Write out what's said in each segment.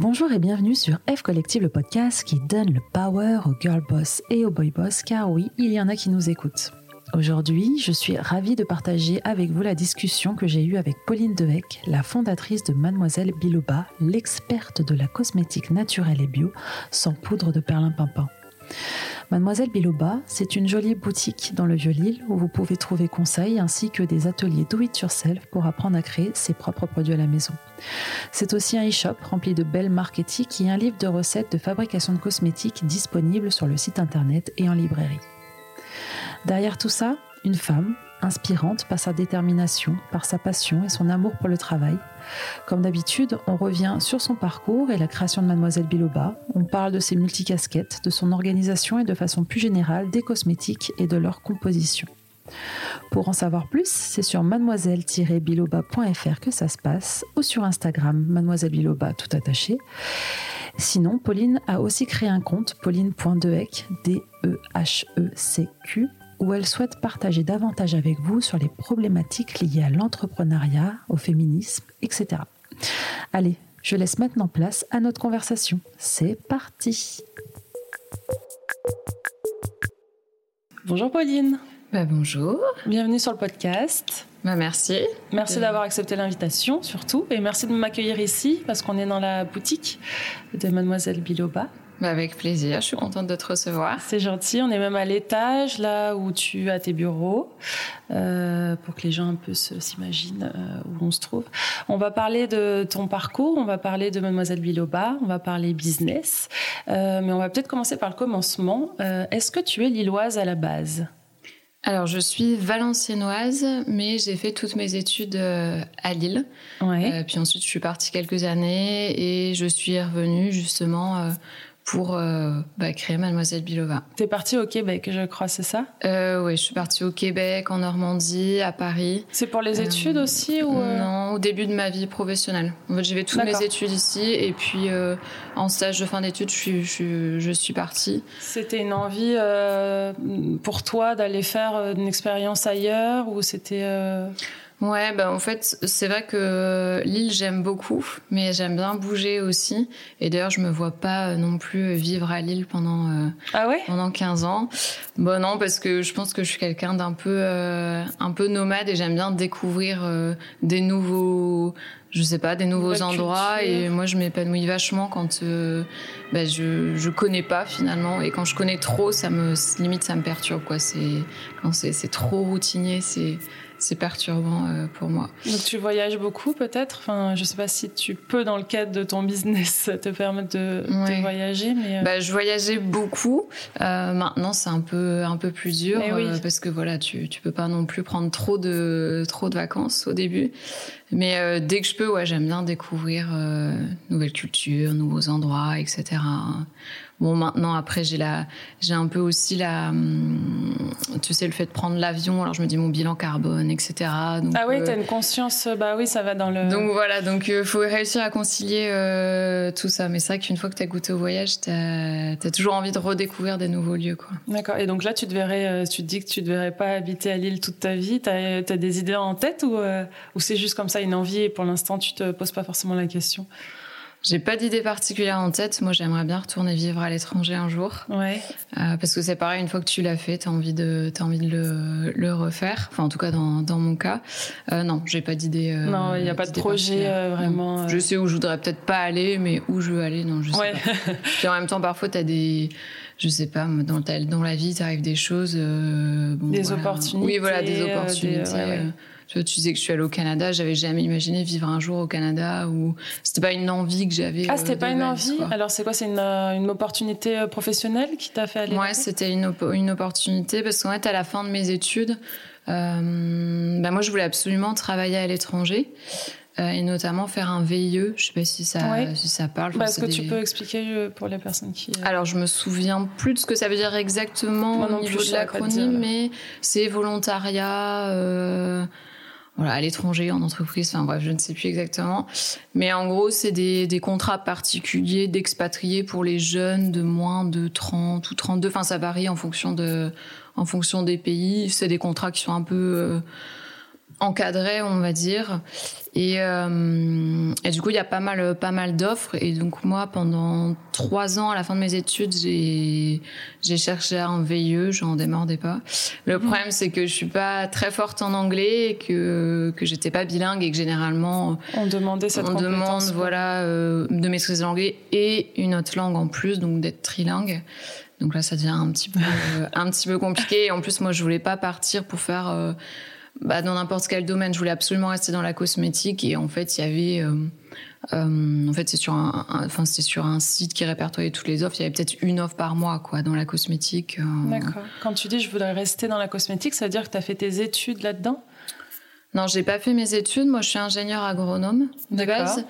Bonjour et bienvenue sur F Collective, le podcast qui donne le power aux girl boss et aux boy boss, car oui, il y en a qui nous écoutent. Aujourd'hui, je suis ravie de partager avec vous la discussion que j'ai eue avec Pauline Dehec, la fondatrice de Mademoiselle Biloba, l'experte de la cosmétique naturelle et bio, sans poudre de perlimpinpin. Mademoiselle Biloba, c'est une jolie boutique dans le Vieux-Lille où vous pouvez trouver conseils ainsi que des ateliers do-it-yourself pour apprendre à créer ses propres produits à la maison. C'est aussi un e-shop rempli de belles marques et un livre de recettes de fabrication de cosmétiques disponible sur le site internet et en librairie. Derrière tout ça, une femme, inspirante par sa détermination, par sa passion et son amour pour le travail. Comme d'habitude, on revient sur son parcours et la création de Mademoiselle Biloba. On parle de ses multicasquettes, de son organisation et de façon plus générale des cosmétiques et de leur composition. Pour en savoir plus, c'est sur mademoiselle-biloba.fr que ça se passe ou sur Instagram mademoiselle biloba tout attaché. Sinon, Pauline a aussi créé un compte pauline.dehec D-E-H-E-C-Q où elle souhaite partager davantage avec vous sur les problématiques liées à l'entrepreneuriat, au féminisme, etc. Allez, je laisse maintenant place à notre conversation. C'est parti Bonjour Pauline. Bah, bonjour. Bienvenue sur le podcast. Bah, merci. Merci d'avoir accepté l'invitation surtout et merci de m'accueillir ici parce qu'on est dans la boutique de mademoiselle Biloba. Bah avec plaisir, je suis contente de te recevoir. C'est gentil, on est même à l'étage, là où tu as tes bureaux, euh, pour que les gens un peu s'imaginent euh, où on se trouve. On va parler de ton parcours, on va parler de Mademoiselle Biloba, on va parler business, euh, mais on va peut-être commencer par le commencement. Est-ce que tu es lilloise à la base? Alors, je suis valenciennoise, mais j'ai fait toutes mes études euh, à Lille. Ouais. Euh, puis ensuite, je suis partie quelques années et je suis revenue justement euh, pour euh, bah, créer Mademoiselle Bilova. T'es partie au Québec, je crois, c'est ça? Euh, Oui, je suis partie au Québec, en Normandie, à Paris. C'est pour les études aussi ou euh... Non, au début de ma vie professionnelle. En fait, j'ai fait toutes mes études ici et puis euh, en stage de fin d'études, je suis, je, je suis partie. C'était une envie euh, pour toi d'aller faire une expérience ailleurs ou c'était Ouais, bah en fait, c'est vrai que l'île j'aime beaucoup, mais j'aime bien bouger aussi. Et d'ailleurs, je me vois pas non plus vivre à Lille pendant euh, ah ouais? pendant 15 ans. Bon non, parce que je pense que je suis quelqu'un d'un peu euh, un peu nomade et j'aime bien découvrir euh, des nouveaux je sais pas des nouveaux endroits culture. et moi je m'épanouis vachement quand euh, bah, je je connais pas finalement et quand je connais trop ça me limite ça me perturbe quoi c'est quand c'est c'est trop routinier c'est c'est perturbant euh, pour moi. Donc tu voyages beaucoup peut-être? Enfin, Je sais pas si tu peux dans le cadre de ton business te permettre de, voyager. Mais... Bah, je voyageais beaucoup. Euh, maintenant c'est un peu, un peu plus dur oui. euh, parce que voilà, tu, tu peux pas non plus prendre trop de, trop de vacances au début. Mais euh, dès que je peux, ouais, j'aime bien découvrir euh, nouvelles cultures, nouveaux endroits, etc. Bon, maintenant, après, j'ai la, j'ai un peu aussi la, hum, tu sais, le fait de prendre l'avion. Alors, je me dis mon bilan carbone, etc. Donc, ah oui, euh, t'as une conscience. Bah oui, ça va dans le. Donc voilà, donc euh, faut réussir à concilier euh, tout ça. Mais c'est vrai qu'une fois que t'as goûté au voyage, t'as, as toujours envie de redécouvrir des nouveaux lieux, quoi. D'accord. Et donc là, tu te verrais, tu te dis que tu ne devrais pas habiter à Lille toute ta vie. T'as, as des idées en tête ou, ou c'est juste comme ça une envie et pour l'instant, tu te poses pas forcément la question? J'ai pas d'idée particulière en tête. Moi, j'aimerais bien retourner vivre à l'étranger un jour. Ouais. Euh, parce que c'est pareil, une fois que tu l'as fait, t'as envie de, t'as envie de le, le refaire. Enfin, en tout cas, dans, dans mon cas. Euh, non, j'ai pas d'idée. Euh, non, il n'y a pas de projet euh, vraiment. Je sais où je voudrais peut-être pas aller, mais où je veux aller, non, je sais ouais. pas. Puis en même temps, parfois, t'as des, je sais pas, dans, ta, dans la vie, t'arrives des choses. Euh, bon, des voilà. opportunités. Oui, voilà, des opportunités. Des, ouais, ouais. Tu, disais que je suis allée au Canada, j'avais jamais imaginé vivre un jour au Canada ou c'était pas une envie que j'avais. Ah, c'était euh, pas une envie. Quoi. Alors c'est quoi C'est une, une opportunité professionnelle qui t'a fait aller Ouais, c'était une, op une opportunité parce qu'en fait, à la fin de mes études, euh, bah moi, je voulais absolument travailler à l'étranger. Euh, et notamment faire un VIE. Je sais pas si ça, ouais. si ça parle. Bah, Est-ce que des... tu peux expliquer euh, pour les personnes qui. euh, Alors, je me souviens plus de ce que ça veut dire exactement au niveau de l'acronyme, mais c'est volontariat. Euh, voilà, à l'étranger, en entreprise, enfin bref, je ne sais plus exactement. Mais en gros, c'est des, des contrats particuliers d'expatriés pour les jeunes de moins de 30 ou 32. Enfin, ça varie en fonction, de, en fonction des pays. C'est des contrats qui sont un peu... Euh, encadré, on va dire. Et, euh, et, du coup, il y a pas mal, pas mal d'offres. Et donc, moi, pendant trois ans, à la fin de mes études, j'ai, j'ai cherché un VIE, j'en démordais pas. Le mmh. problème, c'est que je suis pas très forte en anglais et que, que j'étais pas bilingue et que généralement, on demandait cette on demande, voilà, euh, de maîtriser l'anglais et une autre langue en plus, donc d'être trilingue. Donc là, ça devient un petit peu, un petit peu compliqué. Et en plus, moi, je voulais pas partir pour faire, euh, bah, dans n'importe quel domaine. Je voulais absolument rester dans la cosmétique. Et en fait, il y avait, euh, euh, en fait, c'est sur un, enfin, c'est sur un site qui répertoriait toutes les offres. Il y avait peut-être une offre par mois, quoi, dans la cosmétique. D'accord. Quand tu dis je voudrais rester dans la cosmétique, ça veut dire que tu as fait tes études là-dedans? Non, j'ai pas fait mes études. Moi, je suis ingénieur agronome de base.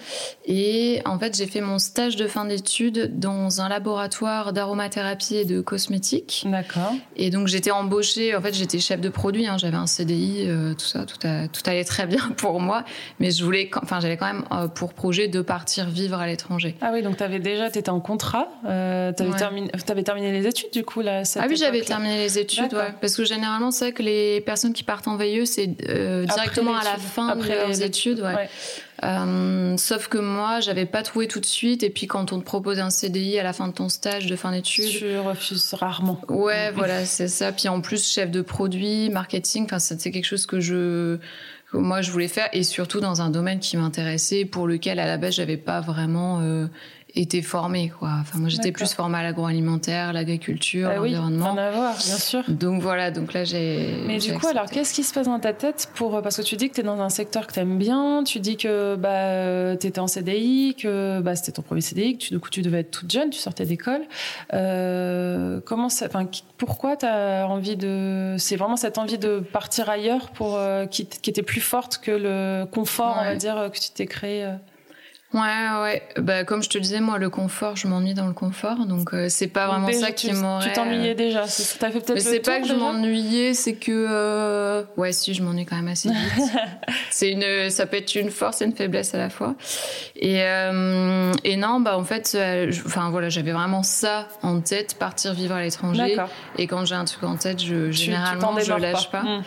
Et en fait, j'ai fait mon stage de fin d'études dans un laboratoire d'aromathérapie et de cosmétique. D'accord. Et donc, j'étais embauchée. En fait, j'étais chef de produit. Hein. J'avais un CDI, euh, tout ça, tout, tout, allait très bien pour moi. Mais je voulais, enfin, j'avais quand même euh, pour projet de partir vivre à l'étranger. Ah oui, donc tu avais déjà, tu étais en contrat. Euh, tu avais, terminé, avais terminé les études, du coup, là. Ah oui, j'avais terminé les études, ouais. Parce que généralement, c'est que les personnes qui partent en VIE, c'est euh, directement à la fin de leurs études. Ouais. Euh, sauf que moi, j'avais pas trouvé tout de suite. Et puis, quand on te propose un CDI à la fin de ton stage de fin d'études, tu refuses rarement. Ouais, voilà, c'est ça. Puis en plus, chef de produit, marketing, enfin, c'est quelque chose que je moi je voulais faire et surtout dans un domaine qui m'intéressait pour lequel à la base j'avais pas vraiment euh, été formée quoi. Enfin moi j'étais plus formée à l'agroalimentaire, l'agriculture, bah l'environnement. Oui, à voir, bien sûr. Donc voilà, donc là j'ai Mais du coup alors qu'est-ce qui se passe dans ta tête pour parce que tu dis que tu es dans un secteur que tu aimes bien, tu dis que bah tu étais en CDI, que bah c'était ton premier CDI, que tu, du coup tu devais être toute jeune, tu sortais d'école. Euh, comment ça enfin pourquoi tu as envie de c'est vraiment cette envie de partir ailleurs pour euh, qui, qui, était plus forte que le confort, on va dire que tu t'es créé euh Ouais, ouais. Bah, comme je te disais, moi, le confort, je m'ennuie dans le confort. Donc, euh, c'est pas vraiment ça qui m'aurait. Tu t'ennuyais déjà. T'as fait peut-être C'est pas que je m'ennuyais, c'est que. Euh... Ouais, si, je m'ennuie quand même assez vite. c'est une, ça peut être une force et une faiblesse à la fois. Et, euh... et non, bah, en fait, euh, enfin, voilà, j'avais vraiment ça en tête, partir vivre à l'étranger. Et quand j'ai un truc en tête, je, généralement, je lâche pas. Hmm.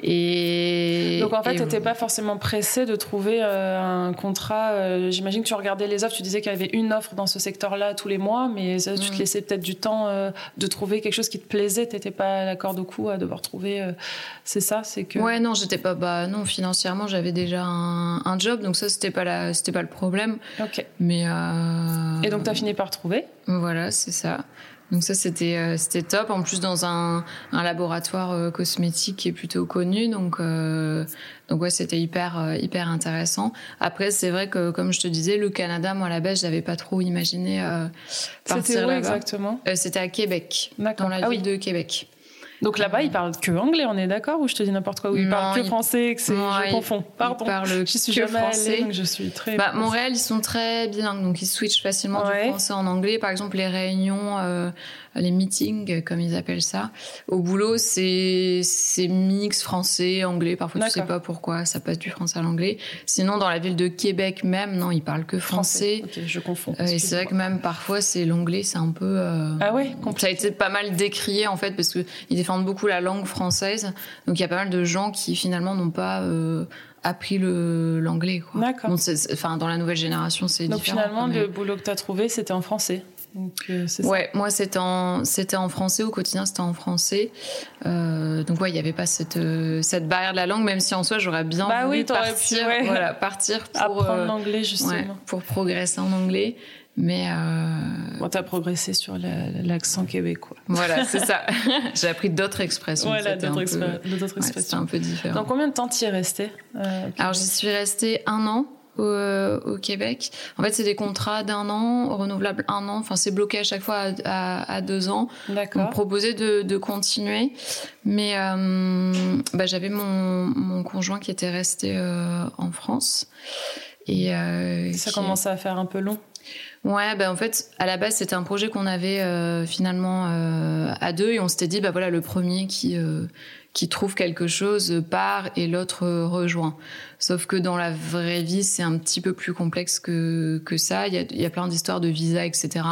Et donc en fait, tu n'étais pas forcément pressé de trouver euh, un contrat. Euh, j'imagine que tu regardais les offres, tu disais qu'il y avait une offre dans ce secteur-là tous les mois, mais ça, tu te mm. laissais peut-être du temps euh, de trouver quelque chose qui te plaisait. Tu n'étais pas à la corde au cou à devoir trouver. c'est ça, c'est que. Ouais, non, j'étais pas. Bah non, financièrement, j'avais déjà un, un, job, donc ça c'était pas la, c'était pas le problème. Ok. Mais. Et donc tu as fini par trouver? Voilà, c'est ça. Donc ça c'était euh, c'était top. En plus dans un, un laboratoire euh, cosmétique qui est plutôt connu, donc euh, donc ouais c'était hyper hyper intéressant. Après c'est vrai que comme je te disais le Canada moi à la base j'avais pas trop imaginé partir là-bas. exactement? C'était à Québec, dans la ah ville de Québec. Donc là-bas, ils parlent que anglais, on est d'accord Ou je te dis n'importe quoi Ou ils parlent que français que c'est... Je confonds. Pardon. Ils parlent je suis que français. je suis très. Bah, Montréal, ils sont très bilingues, donc ils switchent facilement du français en anglais. Par exemple, les réunions, euh, les meetings, comme ils appellent ça, au boulot, c'est c'est mix français, anglais. Parfois, tu sais pas pourquoi ça passe du français à l'anglais. Sinon, dans la ville de Québec même, non, ils parlent que français. Ok, je confonds. Euh, et c'est vrai que même parfois, c'est l'anglais, c'est un peu. Euh, ah ouais. Ça a été pas mal décrié en fait parce que ils défendent beaucoup la langue française. Donc il y a pas mal de gens qui finalement n'ont pas euh, appris le l'anglais. D'accord. enfin, dans la nouvelle génération, c'est différent. Donc finalement, le boulot que tu as trouvé, c'était en français. Donc, euh, ouais, moi c'était en c'était en français au quotidien, c'était en français. Euh, donc ouais, il n'y avait pas cette cette barrière de la langue, même si en soi j'aurais bien bah voulu oui, partir, pu, voilà, partir pour apprendre l'anglais justement, pour progresser en anglais. Mais euh... bon, t'as progressé sur l'accent québécois. Voilà, c'est ça. J'ai appris d'autres expressions. Voilà, d'autres expressions. c'est un peu différent. Dans combien de temps t'y es resté euh, Alors j'y suis restée un an. Au, euh, au Québec. En fait, c'est des contrats d'un an, renouvelables un an. Enfin, c'est bloqué à chaque fois à, à, à deux ans. D'accord. On proposait de, de continuer, mais euh, bah, j'avais mon, mon conjoint qui était resté euh, en France. Et ça commençait à faire un peu long. Ouais, ben en fait, à la base, c'était un projet qu'on avait euh, finalement euh, à deux et on s'était dit, bah voilà, le premier qui euh, qui trouve quelque chose part et l'autre rejoint. Sauf que dans la vraie vie, c'est un petit peu plus complexe que, que ça. Il y a, il y a plein d'histoires de visas, etc.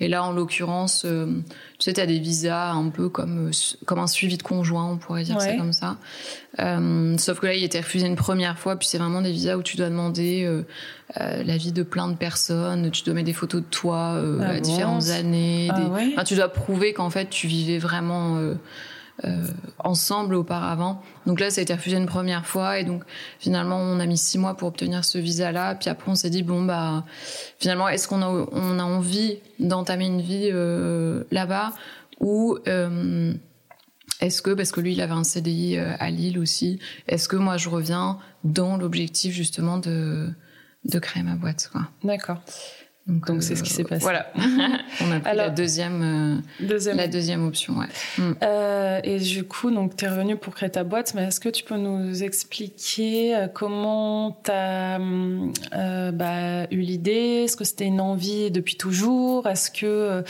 Et là, en l'occurrence, tu sais, tu as des visas un peu comme, comme un suivi de conjoint, on pourrait dire ça comme ça. Euh, sauf que là, il était refusé une première fois, puis c'est vraiment des visas où tu dois demander euh, euh, l'avis de plein de personnes, tu dois mettre des photos de toi euh, ah à différentes années. Ah des... enfin, tu dois prouver qu'en fait, tu vivais vraiment euh, ensemble auparavant. Donc là, ça a été refusé une première fois et donc finalement, on a mis six mois pour obtenir ce visa-là. Puis après, on s'est dit bon bah finalement, est-ce qu'on a on a envie d'entamer une vie euh, là-bas ou euh, est-ce que, parce que lui, il avait un CDI à Lille aussi, est-ce que moi, je reviens dans l'objectif justement de, de créer ma boîte D'accord. Donc c'est ce qui s'est passé. Voilà. On a pris la deuxième, euh, deuxième, la deuxième option. Ouais. Mm. Euh, et du coup, donc tu es revenu pour créer ta boîte, mais est-ce que tu peux nous expliquer euh, comment tu as euh, bah, eu l'idée? Est-ce que c'était une envie depuis toujours? Est-ce que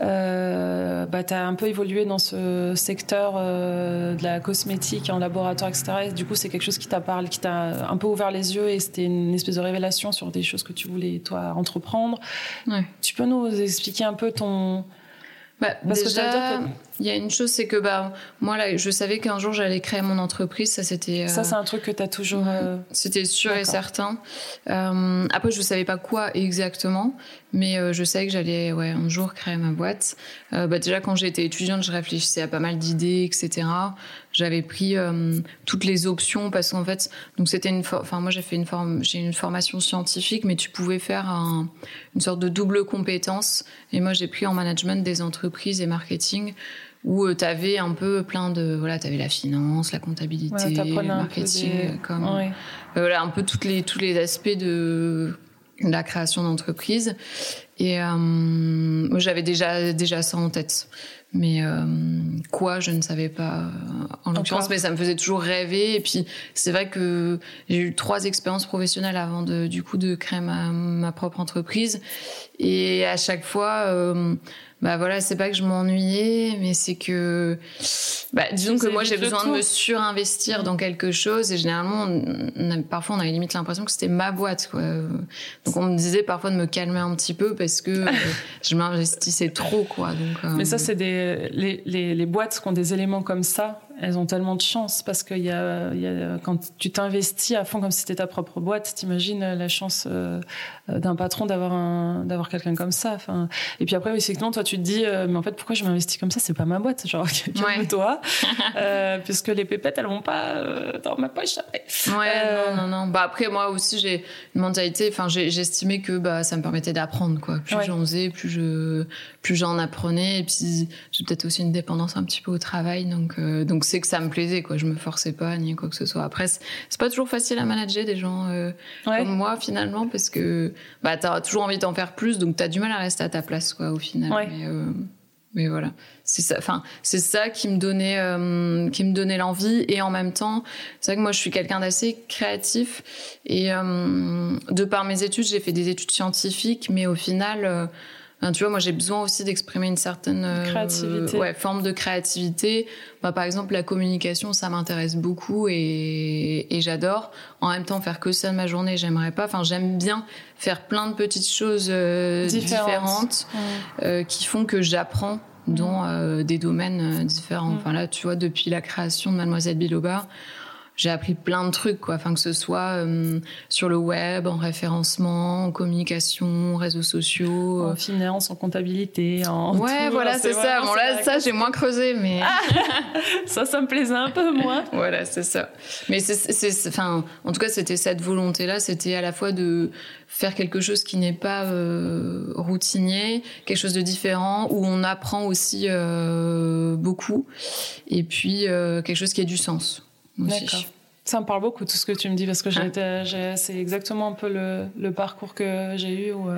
euh, bah, tu as un peu évolué dans ce secteur de la cosmétique en laboratoire, etc. Et du coup, c'est quelque chose qui t'a parlé, qui t'a un peu ouvert les yeux et c'était une espèce de révélation sur des choses que tu voulais toi entreprendre? Tu peux nous expliquer un peu ton... Bah, Parce déjà, que il y a une chose, c'est que bah moi là, je savais qu'un jour j'allais créer mon entreprise. Ça c'était. Ça c'est un truc que tu as toujours. Euh, c'était sûr et certain. Euh, après, je savais pas quoi exactement, mais euh, je savais que j'allais ouais un jour créer ma boîte. Euh, bah déjà quand j'étais étudiante, je réfléchissais à pas mal d'idées, etc. J'avais pris euh, toutes les options parce qu'en fait, donc c'était une, enfin moi j'ai fait une forme, j'ai une formation scientifique, mais tu pouvais faire un, une sorte de double compétence. Et moi j'ai pris en management des entreprises et marketing où euh, tu avais un peu plein de voilà tu avais la finance la comptabilité le marketing euh, comme euh, voilà un peu toutes les tous les aspects de la création d'entreprise. Et moi j'avais déjà déjà ça en tête. Mais quoi je ne savais pas en l'occurrence. Mais ça me faisait toujours rêver. Et puis c'est vrai que j'ai eu trois expériences professionnelles avant de du coup de créer ma, ma propre entreprise. Et à chaque fois bah voilà, c'est pas que je m'ennuyais, mais c'est que, bah, disons que moi j'ai besoin de me surinvestir dans quelque chose et généralement, on parfois on avait limite l'impression que c'était ma boîte, quoi. Donc on me disait parfois de me calmer un petit peu parce que je m'investissais trop, quoi. Donc, euh, Mais ça, c'est des les, les, les boîtes qui ont des éléments comme ça elles ont tellement de chance parce que y a, y a, quand tu t'investis à fond comme si c'était ta propre boîte, t'imagines la chance euh, d'un patron d'avoir un d'avoir quelqu'un comme ça. Enfin, et puis après, effectivement, toi, tu te dis, euh, mais en fait, pourquoi je m'investis comme ça? C'est pas ma boîte, genre calme-toi, euh, puisque les pépettes, elles vont pas euh, dans ma poche après. Ouais, non, non, non. Bah après, moi aussi, j'ai une mentalité. Enfin, j'ai estimé que bah ça me permettait d'apprendre, quoi. Plus j'en faisais, plus je plus j'en apprenais, et puis j'ai peut-être aussi une dépendance un petit peu au travail, donc donc c'est que ça me plaisait, quoi. Je me forçais pas ni quoi que ce soit. Après, c'est pas toujours facile à manager des gens euh, comme moi finalement, parce que bah t'as toujours envie d'en faire plus, donc t'as du mal à rester à ta place, quoi, au final. Mais, euh, mais, voilà, c'est ça. Enfin, c'est ça qui me donnait, euh, qui me donnait l'envie, et en même temps, c'est vrai que moi, je suis quelqu'un d'assez créatif, et de par mes études, j'ai fait des études scientifiques, mais au final tu vois, moi j'ai besoin aussi d'exprimer une certaine euh, créativité. ouais, forme de créativité. Bah, par exemple, la communication, ça m'intéresse beaucoup et, et j'adore. En même temps, faire que ça de ma journée, j'aimerais pas. Enfin, j'aime bien faire plein de petites choses euh, différentes, euh, qui font que j'apprends dans euh, des domaines différents. Enfin là, tu vois, depuis la création de Mademoiselle Biloba, j'ai appris plein de trucs, quoi. Enfin, que ce soit euh, sur le web, en référencement, en communication, réseaux sociaux. En finance, en comptabilité, en. Ouais, voilà, c'est ça. Bon, là, ça, j'ai moins creusé, mais. Ah, ça, ça me plaisait un peu, moi. voilà, c'est ça. Mais c'est, enfin, en tout cas, c'était cette volonté-là. C'était à la fois de faire quelque chose qui n'est pas euh, routinier, quelque chose de différent, où on apprend aussi euh, beaucoup, et puis quelque chose qui a du sens. D'accord. Ça me parle beaucoup tout ce que tu me dis parce que ah. c'est exactement un peu le, le parcours que j'ai eu où,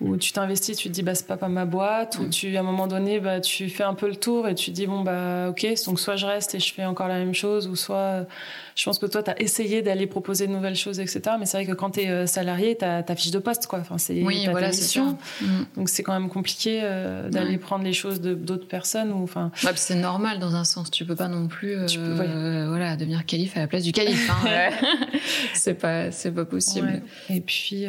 où tu t'investis, tu te dis bah c'est pas ma boîte, ou tu à un moment donné bah tu fais un peu le tour et tu te dis bon bah ok donc soit je reste et je fais encore la même chose ou soit je pense que toi tu as essayé d'aller proposer de nouvelles choses etc. Mais c'est vrai que quand tu es euh, salarié tu as ta fiche de poste quoi, enfin c'est oui, voilà, mission, mm. donc c'est quand même compliqué euh, d'aller prendre les choses de d'autres personnes ou enfin. c'est normal dans un sens, tu peux pas non plus euh, voilà devenir calife à la place du calife, hein. c'est pas c'est pas possible. Et puis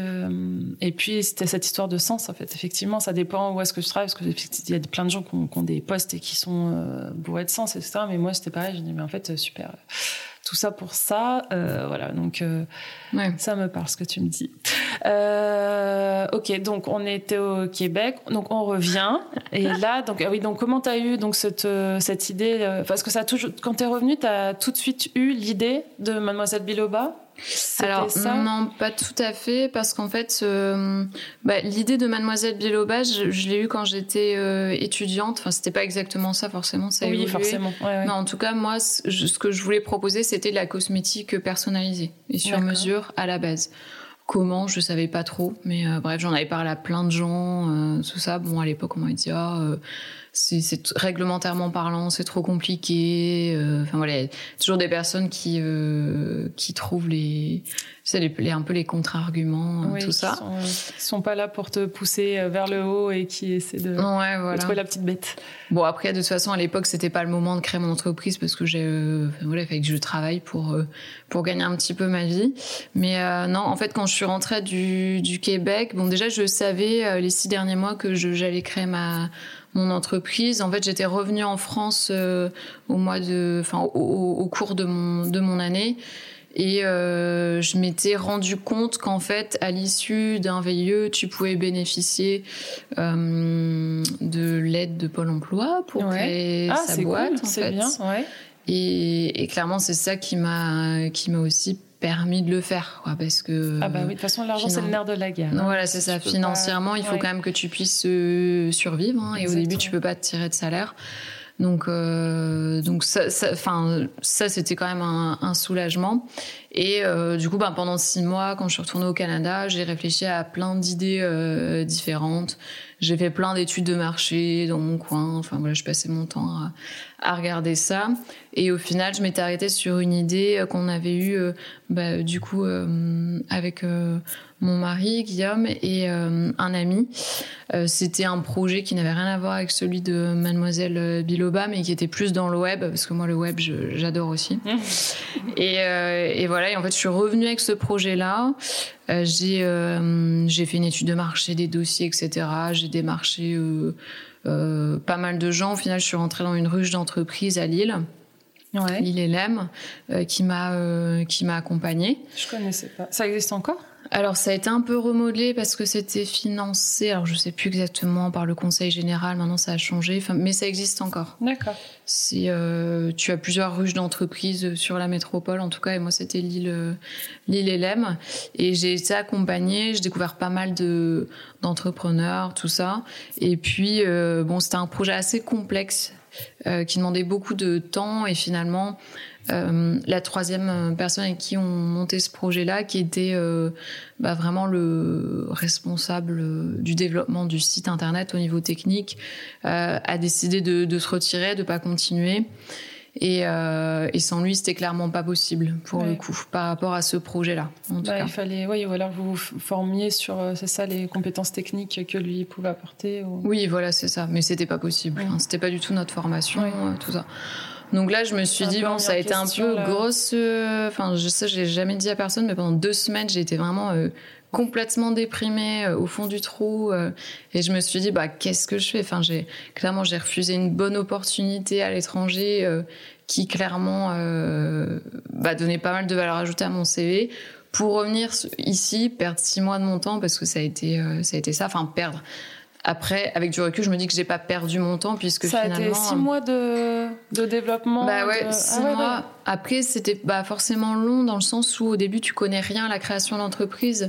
et puis c'était cette histoire de sens en fait. Effectivement, ça dépend où est-ce que je travaille parce qu'il y a plein de gens qui ont, des postes et qui sont euh, bourrés de sens, etc. Mais moi, c'était pareil. Je dis mais en fait, super. Tout ça pour ça, euh, voilà. Donc euh, ça me parle ce que tu me dis. ok, donc on était au Québec, donc on revient et là, donc ah oui, donc comment t'as eu donc cette cette idée Parce que ça toujours, quand t'es revenu, t'as tout de suite eu l'idée de Mademoiselle Biloba? Alors non, pas tout à fait, parce qu'en fait, euh, bah, l'idée de Mademoiselle Biloba, je, l'ai eue quand j'étais euh, étudiante. Enfin, c'était pas exactement ça forcément. Ça oui, forcément. Non, en tout cas, moi, ce que je voulais proposer, c'était la cosmétique personnalisée et sur mesure à la base. Comment, je savais pas trop, mais euh, bref, j'en avais parlé à plein de gens, tout ça. Bon, à l'époque, on m'a dit ah c'est réglementairement parlant, c'est trop compliqué. Euh, enfin voilà, toujours des personnes qui euh, qui trouvent les, les, un peu les contre-arguments, tout ça. Sont, euh, sont pas là pour te pousser vers le haut et qui essaient de, trouver la petite bête. Bon après de toute façon à l'époque c'était pas le moment de créer mon entreprise parce que j'ai voilà fait que je travaille pour pour gagner un petit peu ma vie. Mais non en fait quand je suis rentrée du du Québec, bon déjà je savais les six derniers mois que j'allais créer ma mon entreprise. En fait, j'étais revenue en France euh, au mois de, enfin, au, cours de mon de mon année. Et euh, je m'étais rendu compte qu'en fait, à l'issue d'un VIE, tu pouvais bénéficier euh, de l'aide de Pôle Emploi pour créer ah, sa boîte. c'est bien. Ouais. Et, et, clairement, c'est ça qui m'a qui m'a aussi permis de le faire quoi, parce que ah bah oui de toute façon l'argent c'est le nerf de la guerre hein. voilà c'est ça. financièrement il faut quand même que tu puisses euh, survivre hein, et au début tu peux pas te tirer de salaire. Donc euh, donc ça enfin ça, c'était quand même un, un soulagement. Et euh, du coup bah, pendant six mois quand je suis retournée au Canada j'ai réfléchi à plein d'idées euh, différentes. J'ai fait plein d'études de marché dans mon coin. Enfin voilà, je passais mon temps à, à regarder ça. Et au final, je m'étais arrêtée sur une idée qu'on avait eue, euh, bah, du coup, euh, avec euh, mon mari Guillaume et un ami. C'était un projet qui n'avait rien à voir avec celui de Mademoiselle Biloba, mais qui était plus dans le web, parce que moi, le web, j'adore aussi. et, et, voilà, et en fait, je suis revenue avec ce projet-là. Euh, j'ai euh, j'ai fait une étude de marché, des dossiers, etc. J'ai démarché euh, euh, pas mal de gens. Au final, je suis rentrée dans une ruche d'entreprise à Lille. Ouais. Lille et Lem, qui m'a qui m'a accompagnée. Je connaissais pas. Ça existe encore? Alors ça a été un peu remodelé parce que c'était financé, alors je sais plus exactement par le Conseil général. Maintenant ça a changé, mais ça existe encore. D'accord. Si euh, tu as plusieurs ruches d'entreprises sur la métropole, en tout cas, et moi c'était l'île l'île Elem, et j'ai été accompagnée. J'ai découvert pas mal de d'entrepreneurs, tout ça. Et puis euh, bon, c'était un projet assez complexe euh, qui demandait beaucoup de temps et finalement euh, la troisième personne avec qui on montait ce projet-là, qui était euh, bah, vraiment le responsable du développement du site internet au niveau technique, euh, a décidé de, de, se retirer, de pas continuer. Et, euh, et, sans lui, c'était clairement pas possible pour le coup, par rapport à ce projet-là. Bah, il fallait, oui, ou alors vous vous formiez sur, c'est ça, les compétences techniques que lui pouvait apporter. Oui, voilà, c'est ça. Mais c'était pas possible. Hein, c'était pas du tout notre formation, tout ça. Donc là, je me suis dit, bon, ça a été un peu grosse. Euh, enfin, je sais, j'ai jamais dit à personne, mais pendant deux semaines, j'ai été vraiment euh, complètement déprimée euh, au fond du trou. et je me suis dit, bah, qu'est-ce que je fais? Enfin, j'ai clairement, j'ai refusé une bonne opportunité à l'étranger qui clairement bah, donnait pas mal de valeur ajoutée à mon CV pour revenir ici, perdre six mois de mon temps parce que ça a été, ça a été ça. Enfin, perdre après, avec du recul, je me dis que j'ai pas perdu mon temps puisque ça finalement. Ça a été six mois de, de développement. Bah ouais, six ah mois. Après, c'était bah forcément long dans le sens où au début tu connais rien à la création d'entreprise.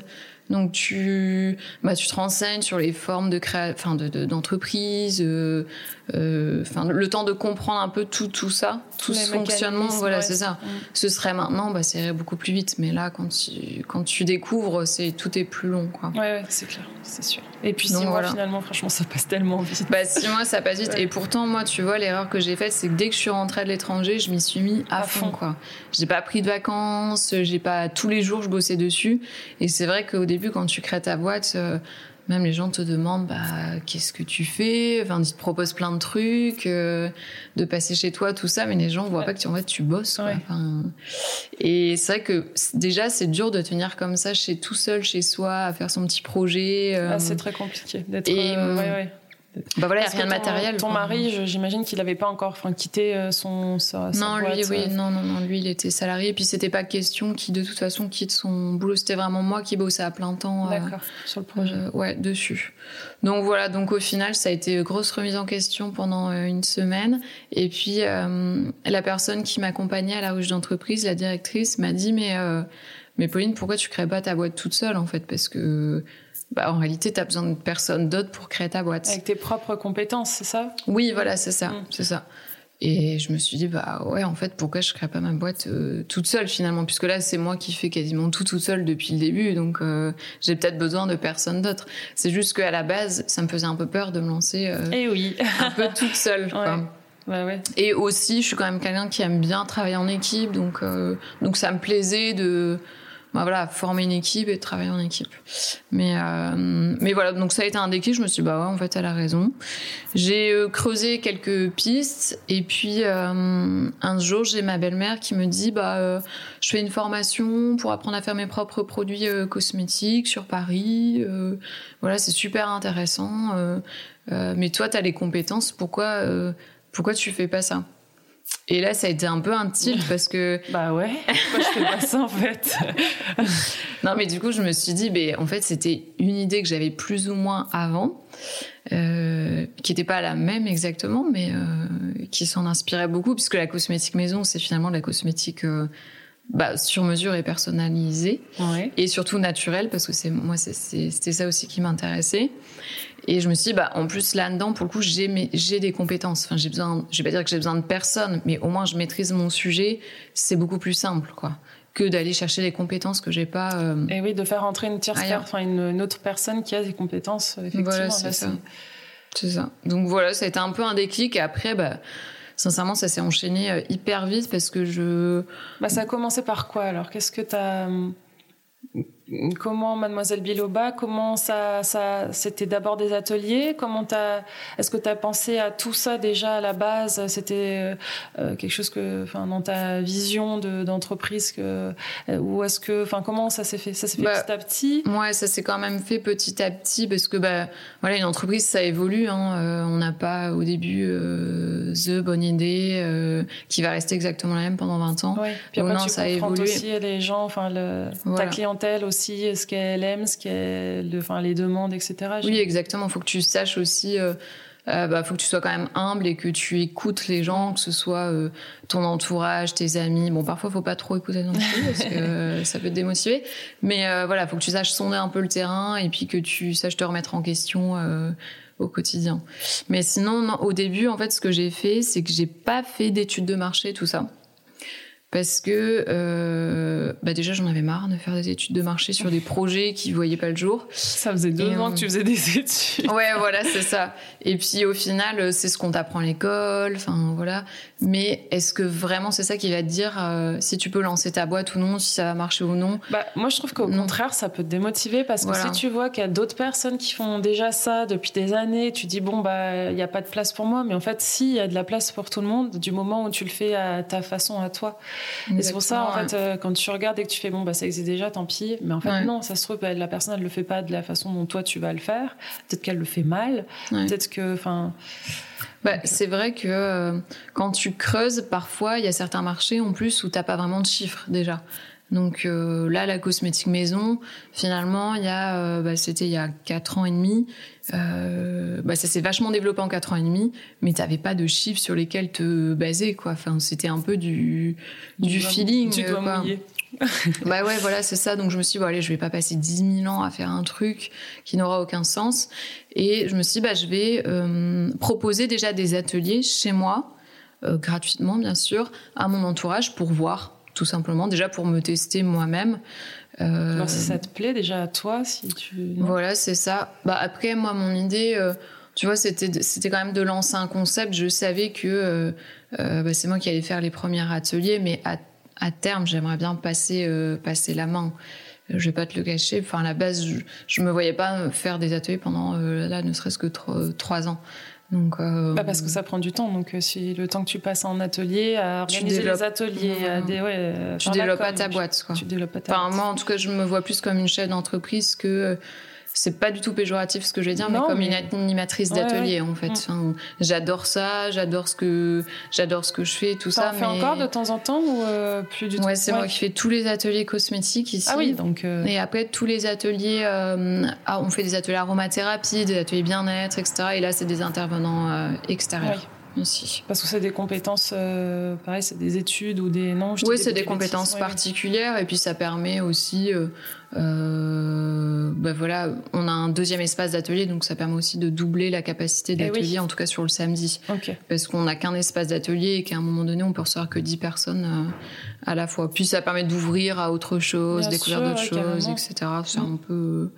Donc tu, bah, tu te renseignes sur les formes de créa... enfin, d'entreprise, de, euh, enfin, le temps de comprendre un peu tout, tout ça, tout ce fonctionnement. Voilà, c'est ça. Ce serait maintenant, bah, ça irait beaucoup plus vite. Mais là, quand tu, quand tu découvres, c'est tout est plus long, quoi. Ouais, ouais c'est clair, c'est sûr. Et puis six mois, finalement, franchement, ça passe tellement vite. Bah, six mois, ça passe vite. Et pourtant, moi, tu vois, l'erreur que j'ai faite, c'est que dès que je suis rentrée de l'étranger, je m'y suis mis à, fond, fond, quoi. J'ai pas pris de vacances, j'ai pas tous les jours, je bossais dessus. Et c'est vrai qu'au début, quand tu crées ta boîte, euh, même les gens te demandent bah, qu'est-ce que tu fais? Enfin ils te proposent plein de trucs euh, de passer chez toi tout ça mais les gens voient pas que tu en fait tu bosses et c'est vrai que déjà c'est dur de tenir comme ça chez tout seul chez soi à faire son petit projet euh. ah, c'est très compliqué d'être ouais, bah voilà, il n'y a rien de matériel. Ton mari, j'imagine qu'il n'avait pas encore enfin, quitté euh, son sa, non, lui, oui, euh. non, non, non, lui, il était salarié. Et puis c'était pas question qu'il de toute façon quitte son boulot. C'était vraiment moi qui bossais à plein temps. Euh, D'accord, sur le projet. ouais, dessus. Donc voilà, donc au final, ça a été grosse remise en question pendant une semaine. Et puis la personne qui m'accompagnait à la ruche d'entreprise, la directrice, m'a dit mais mais Pauline, pourquoi tu crées pas ta boîte toute seule en fait? Parce que bah, en réalité, tu as besoin de personne d'autre pour créer ta boîte. Avec tes propres compétences, c'est ça? Oui, voilà, c'est ça, mm. c'est ça. Et je me suis dit, bah ouais, en fait, pourquoi je crée pas ma boîte euh, toute seule finalement? Puisque là, c'est moi qui fais quasiment tout toute seule depuis le début, donc euh, j'ai peut-être besoin de personne d'autre. C'est juste qu'à la base, ça me faisait un peu peur de me lancer euh, eh oui. un peu toute seule. Quoi. Ouais, ouais. Et aussi, je suis quand même quelqu'un qui aime bien travailler en équipe, donc, donc ça me plaisait de bah voilà, former une équipe et travailler en équipe. Mais, euh, mais voilà, donc ça a été un déclic. Je me suis dit, bah ouais, en fait, elle a raison. J'ai euh, creusé quelques pistes et puis euh, un jour, j'ai ma belle-mère qui me dit, bah, je fais une formation pour apprendre à faire mes propres produits cosmétiques sur Paris. voilà, c'est super intéressant. mais toi, tu as les compétences. Pourquoi, pourquoi tu fais pas ça? Et là, ça a été un peu un tilt parce que. Bah ouais, pourquoi je fais pas ça en fait Non, mais du coup, je me suis dit, mais en fait, c'était une idée que j'avais plus ou moins avant, euh, qui n'était pas la même exactement, mais euh, qui s'en inspirait beaucoup, puisque la cosmétique maison, c'est finalement de la cosmétique. Euh, bah, sur mesure et personnalisée et surtout naturelle parce que c'est moi c'était ça aussi qui m'intéressait et je me suis dit, bah, en plus, là-dedans, pour le coup, j'ai, j'ai des compétences. Enfin, j'ai besoin, je vais pas dire que j'ai besoin de personne, mais au moins, je maîtrise mon sujet. C'est beaucoup plus simple, quoi, que d'aller chercher des compétences que j'ai pas. Euh, Et oui, de faire entrer une tierce enfin, une, autre personne qui a des compétences, effectivement. Voilà, c'est ça. C'est ça. Donc voilà, ça a été un peu un déclic. Et après, bah, sincèrement, ça s'est enchaîné euh, hyper vite parce que je. Bah, ça a commencé par quoi alors? Qu'est-ce que tu as comment Mademoiselle Biloba, comment ça, ça c'était d'abord des ateliers, comment t'as, est-ce que tu as pensé à tout ça déjà à la base, c'était euh, quelque chose que, enfin, dans ta vision d'entreprise que, euh, ou est-ce que, enfin, comment ça s'est fait, ça s'est fait bah, petit à petit? Ouais, ça s'est quand même fait petit à petit parce que, bah, voilà, une entreprise ça évolue, hein, euh, on n'a pas au début the bonne idée qui va rester exactement la même pendant 20 ans. Ouais. Puis après, tu ça a évolué. aussi les gens, enfin, ta clientèle aussi ce qu'elle aime, les demandes, etc. Oui, exactement. Il faut que tu saches aussi. Euh, euh, bah, faut que tu sois quand même humble et que tu écoutes les gens, que ce soit euh, ton entourage, tes amis. Bon, parfois, faut pas trop écouter non plus parce que ça peut te démotiver. Mais euh, voilà, faut que tu saches sonder un peu le terrain et puis que tu saches te remettre en question euh, au quotidien. Mais sinon, au début, en fait, ce que j'ai fait, c'est que j'ai pas fait d'études de marché, tout ça parce que euh, bah déjà j'en avais marre de faire des études de marché sur des projets qui voyaient pas le jour. Ça faisait deux ans que tu faisais des études. Ouais, voilà, c'est ça. Et puis au final, c'est ce qu'on t'apprend à l'école, enfin voilà. Mais est-ce que vraiment c'est ça qui va te dire euh, si tu peux lancer ta boîte ou non, si ça va marcher ou non? Bah moi je trouve qu'au contraire ça peut te démotiver parce que si tu vois qu'il y a d'autres personnes qui font déjà ça depuis des années, tu dis bon bah il n'y a pas de place pour moi, mais en fait si il y a de la place pour tout le monde du moment où tu le fais à ta façon à toi. Et c'est pour ça, en fait, euh, quand tu regardes et que tu fais, bon, bah, ça existe déjà, tant pis. Mais en fait, non, ça se trouve, la personne, elle le fait pas de la façon dont toi, tu vas le faire. Peut-être qu'elle le fait mal. Peut-être que, enfin. Bah, c'est vrai que euh, quand tu creuses, parfois, il y a certains marchés en plus où t'as pas vraiment de chiffres déjà. Donc euh, là, la cosmétique maison, finalement, il y a, euh, bah, c'était il y a quatre ans et demi. Euh, bah, ça s'est vachement développé en quatre ans et demi, mais tu n'avais pas de chiffres sur lesquels te baser, quoi. Enfin, c'était un peu du, du feeling. Tu dois quoi. bah ouais, voilà, c'est ça. Donc je me suis dit, bon, allez, je vais pas passer 10 000 ans à faire un truc qui n'aura aucun sens. Et je me suis dit, bah, je vais euh, proposer déjà des ateliers chez moi, euh, gratuitement bien sûr, à mon entourage pour voir, tout simplement, déjà pour me tester moi-même. Euh, Alors si ça te plaît déjà à toi, si tu... voilà, c'est ça. Bah après, moi, mon idée, euh, tu vois, c'était c'était quand même de lancer un concept. Je savais que euh, euh, bah, c'est moi qui allais faire les premiers ateliers, mais à, à terme, j'aimerais bien passer passer la main. Je vais pas te le cacher. Enfin, à la base, je, je me voyais pas faire des ateliers pendant euh, là, ne serait-ce que tro- trois ans. Donc, euh, Bah, parce que ça prend du temps, donc euh, si le temps que tu passes en atelier, à organiser les ateliers, à des, ouais, euh, tu développes pas ta boîte, quoi. Tu développes pas ta Enfin, boîte. moi, en tout cas, je me vois plus comme une chef d'entreprise que euh, c'est pas du tout péjoratif ce que je vais dire, Non, mais comme mais- une animatrice d'atelier ouais. en fait. Mm. Enfin, j'adore ça, j'adore ce que j'adore ce que je fais, tout Ça fait mais... encore de temps en temps ou euh, plus du tout? Ouais, c'est moi qui fais tous les ateliers cosmétiques ici. Ah oui, donc euh, Et après, tous les ateliers, euh, ah, on fait des ateliers aromathérapie, des ateliers bien-être, etc. Et là, c'est des intervenants extérieurs parce que c'est des compétences, euh, pareil, c'est des études ou des non. Oui, c'est des compétences ouais, particulières et puis ça permet aussi, euh, euh, bah voilà, on a un deuxième espace d'atelier donc ça permet aussi de doubler la capacité Eh oui. d'atelier, en tout cas sur le samedi, parce qu'on n'a qu'un espace d'atelier et qu'à un moment donné on peut recevoir que 10 personnes euh, à la fois. Puis ça permet d'ouvrir à autre chose, Bien découvrir d'autres ouais, choses, carrément. etc. C'est un peu,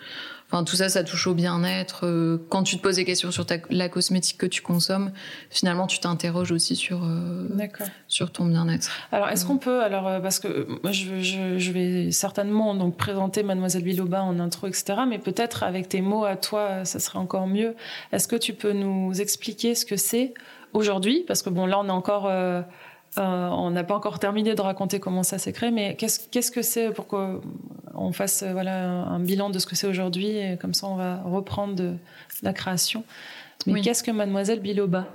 enfin tout ça, ça touche au bien-être. Euh, Quand tu te poses des questions sur ta, la cosmétique que tu consommes, finalement tu t'interroges aussi sur euh, sur ton bien-être. Alors, est-ce qu'on peut, alors, euh, parce que euh, moi, je, je, je vais certainement donc présenter Mademoiselle Biloba en intro, etc., mais peut-être avec tes mots à toi, ça serait encore mieux. Est-ce que tu peux nous expliquer ce que c'est aujourd'hui? Parce que bon, là, on est encore, euh, on n'a pas encore terminé de raconter comment ça s'est créé, mais qu'est-ce qu'est-ce que c'est pour qu'on fasse euh, voilà un bilan de ce que c'est aujourd'hui et comme ça, on va reprendre de la création. Mais Oui. qu'est-ce que Mademoiselle Biloba?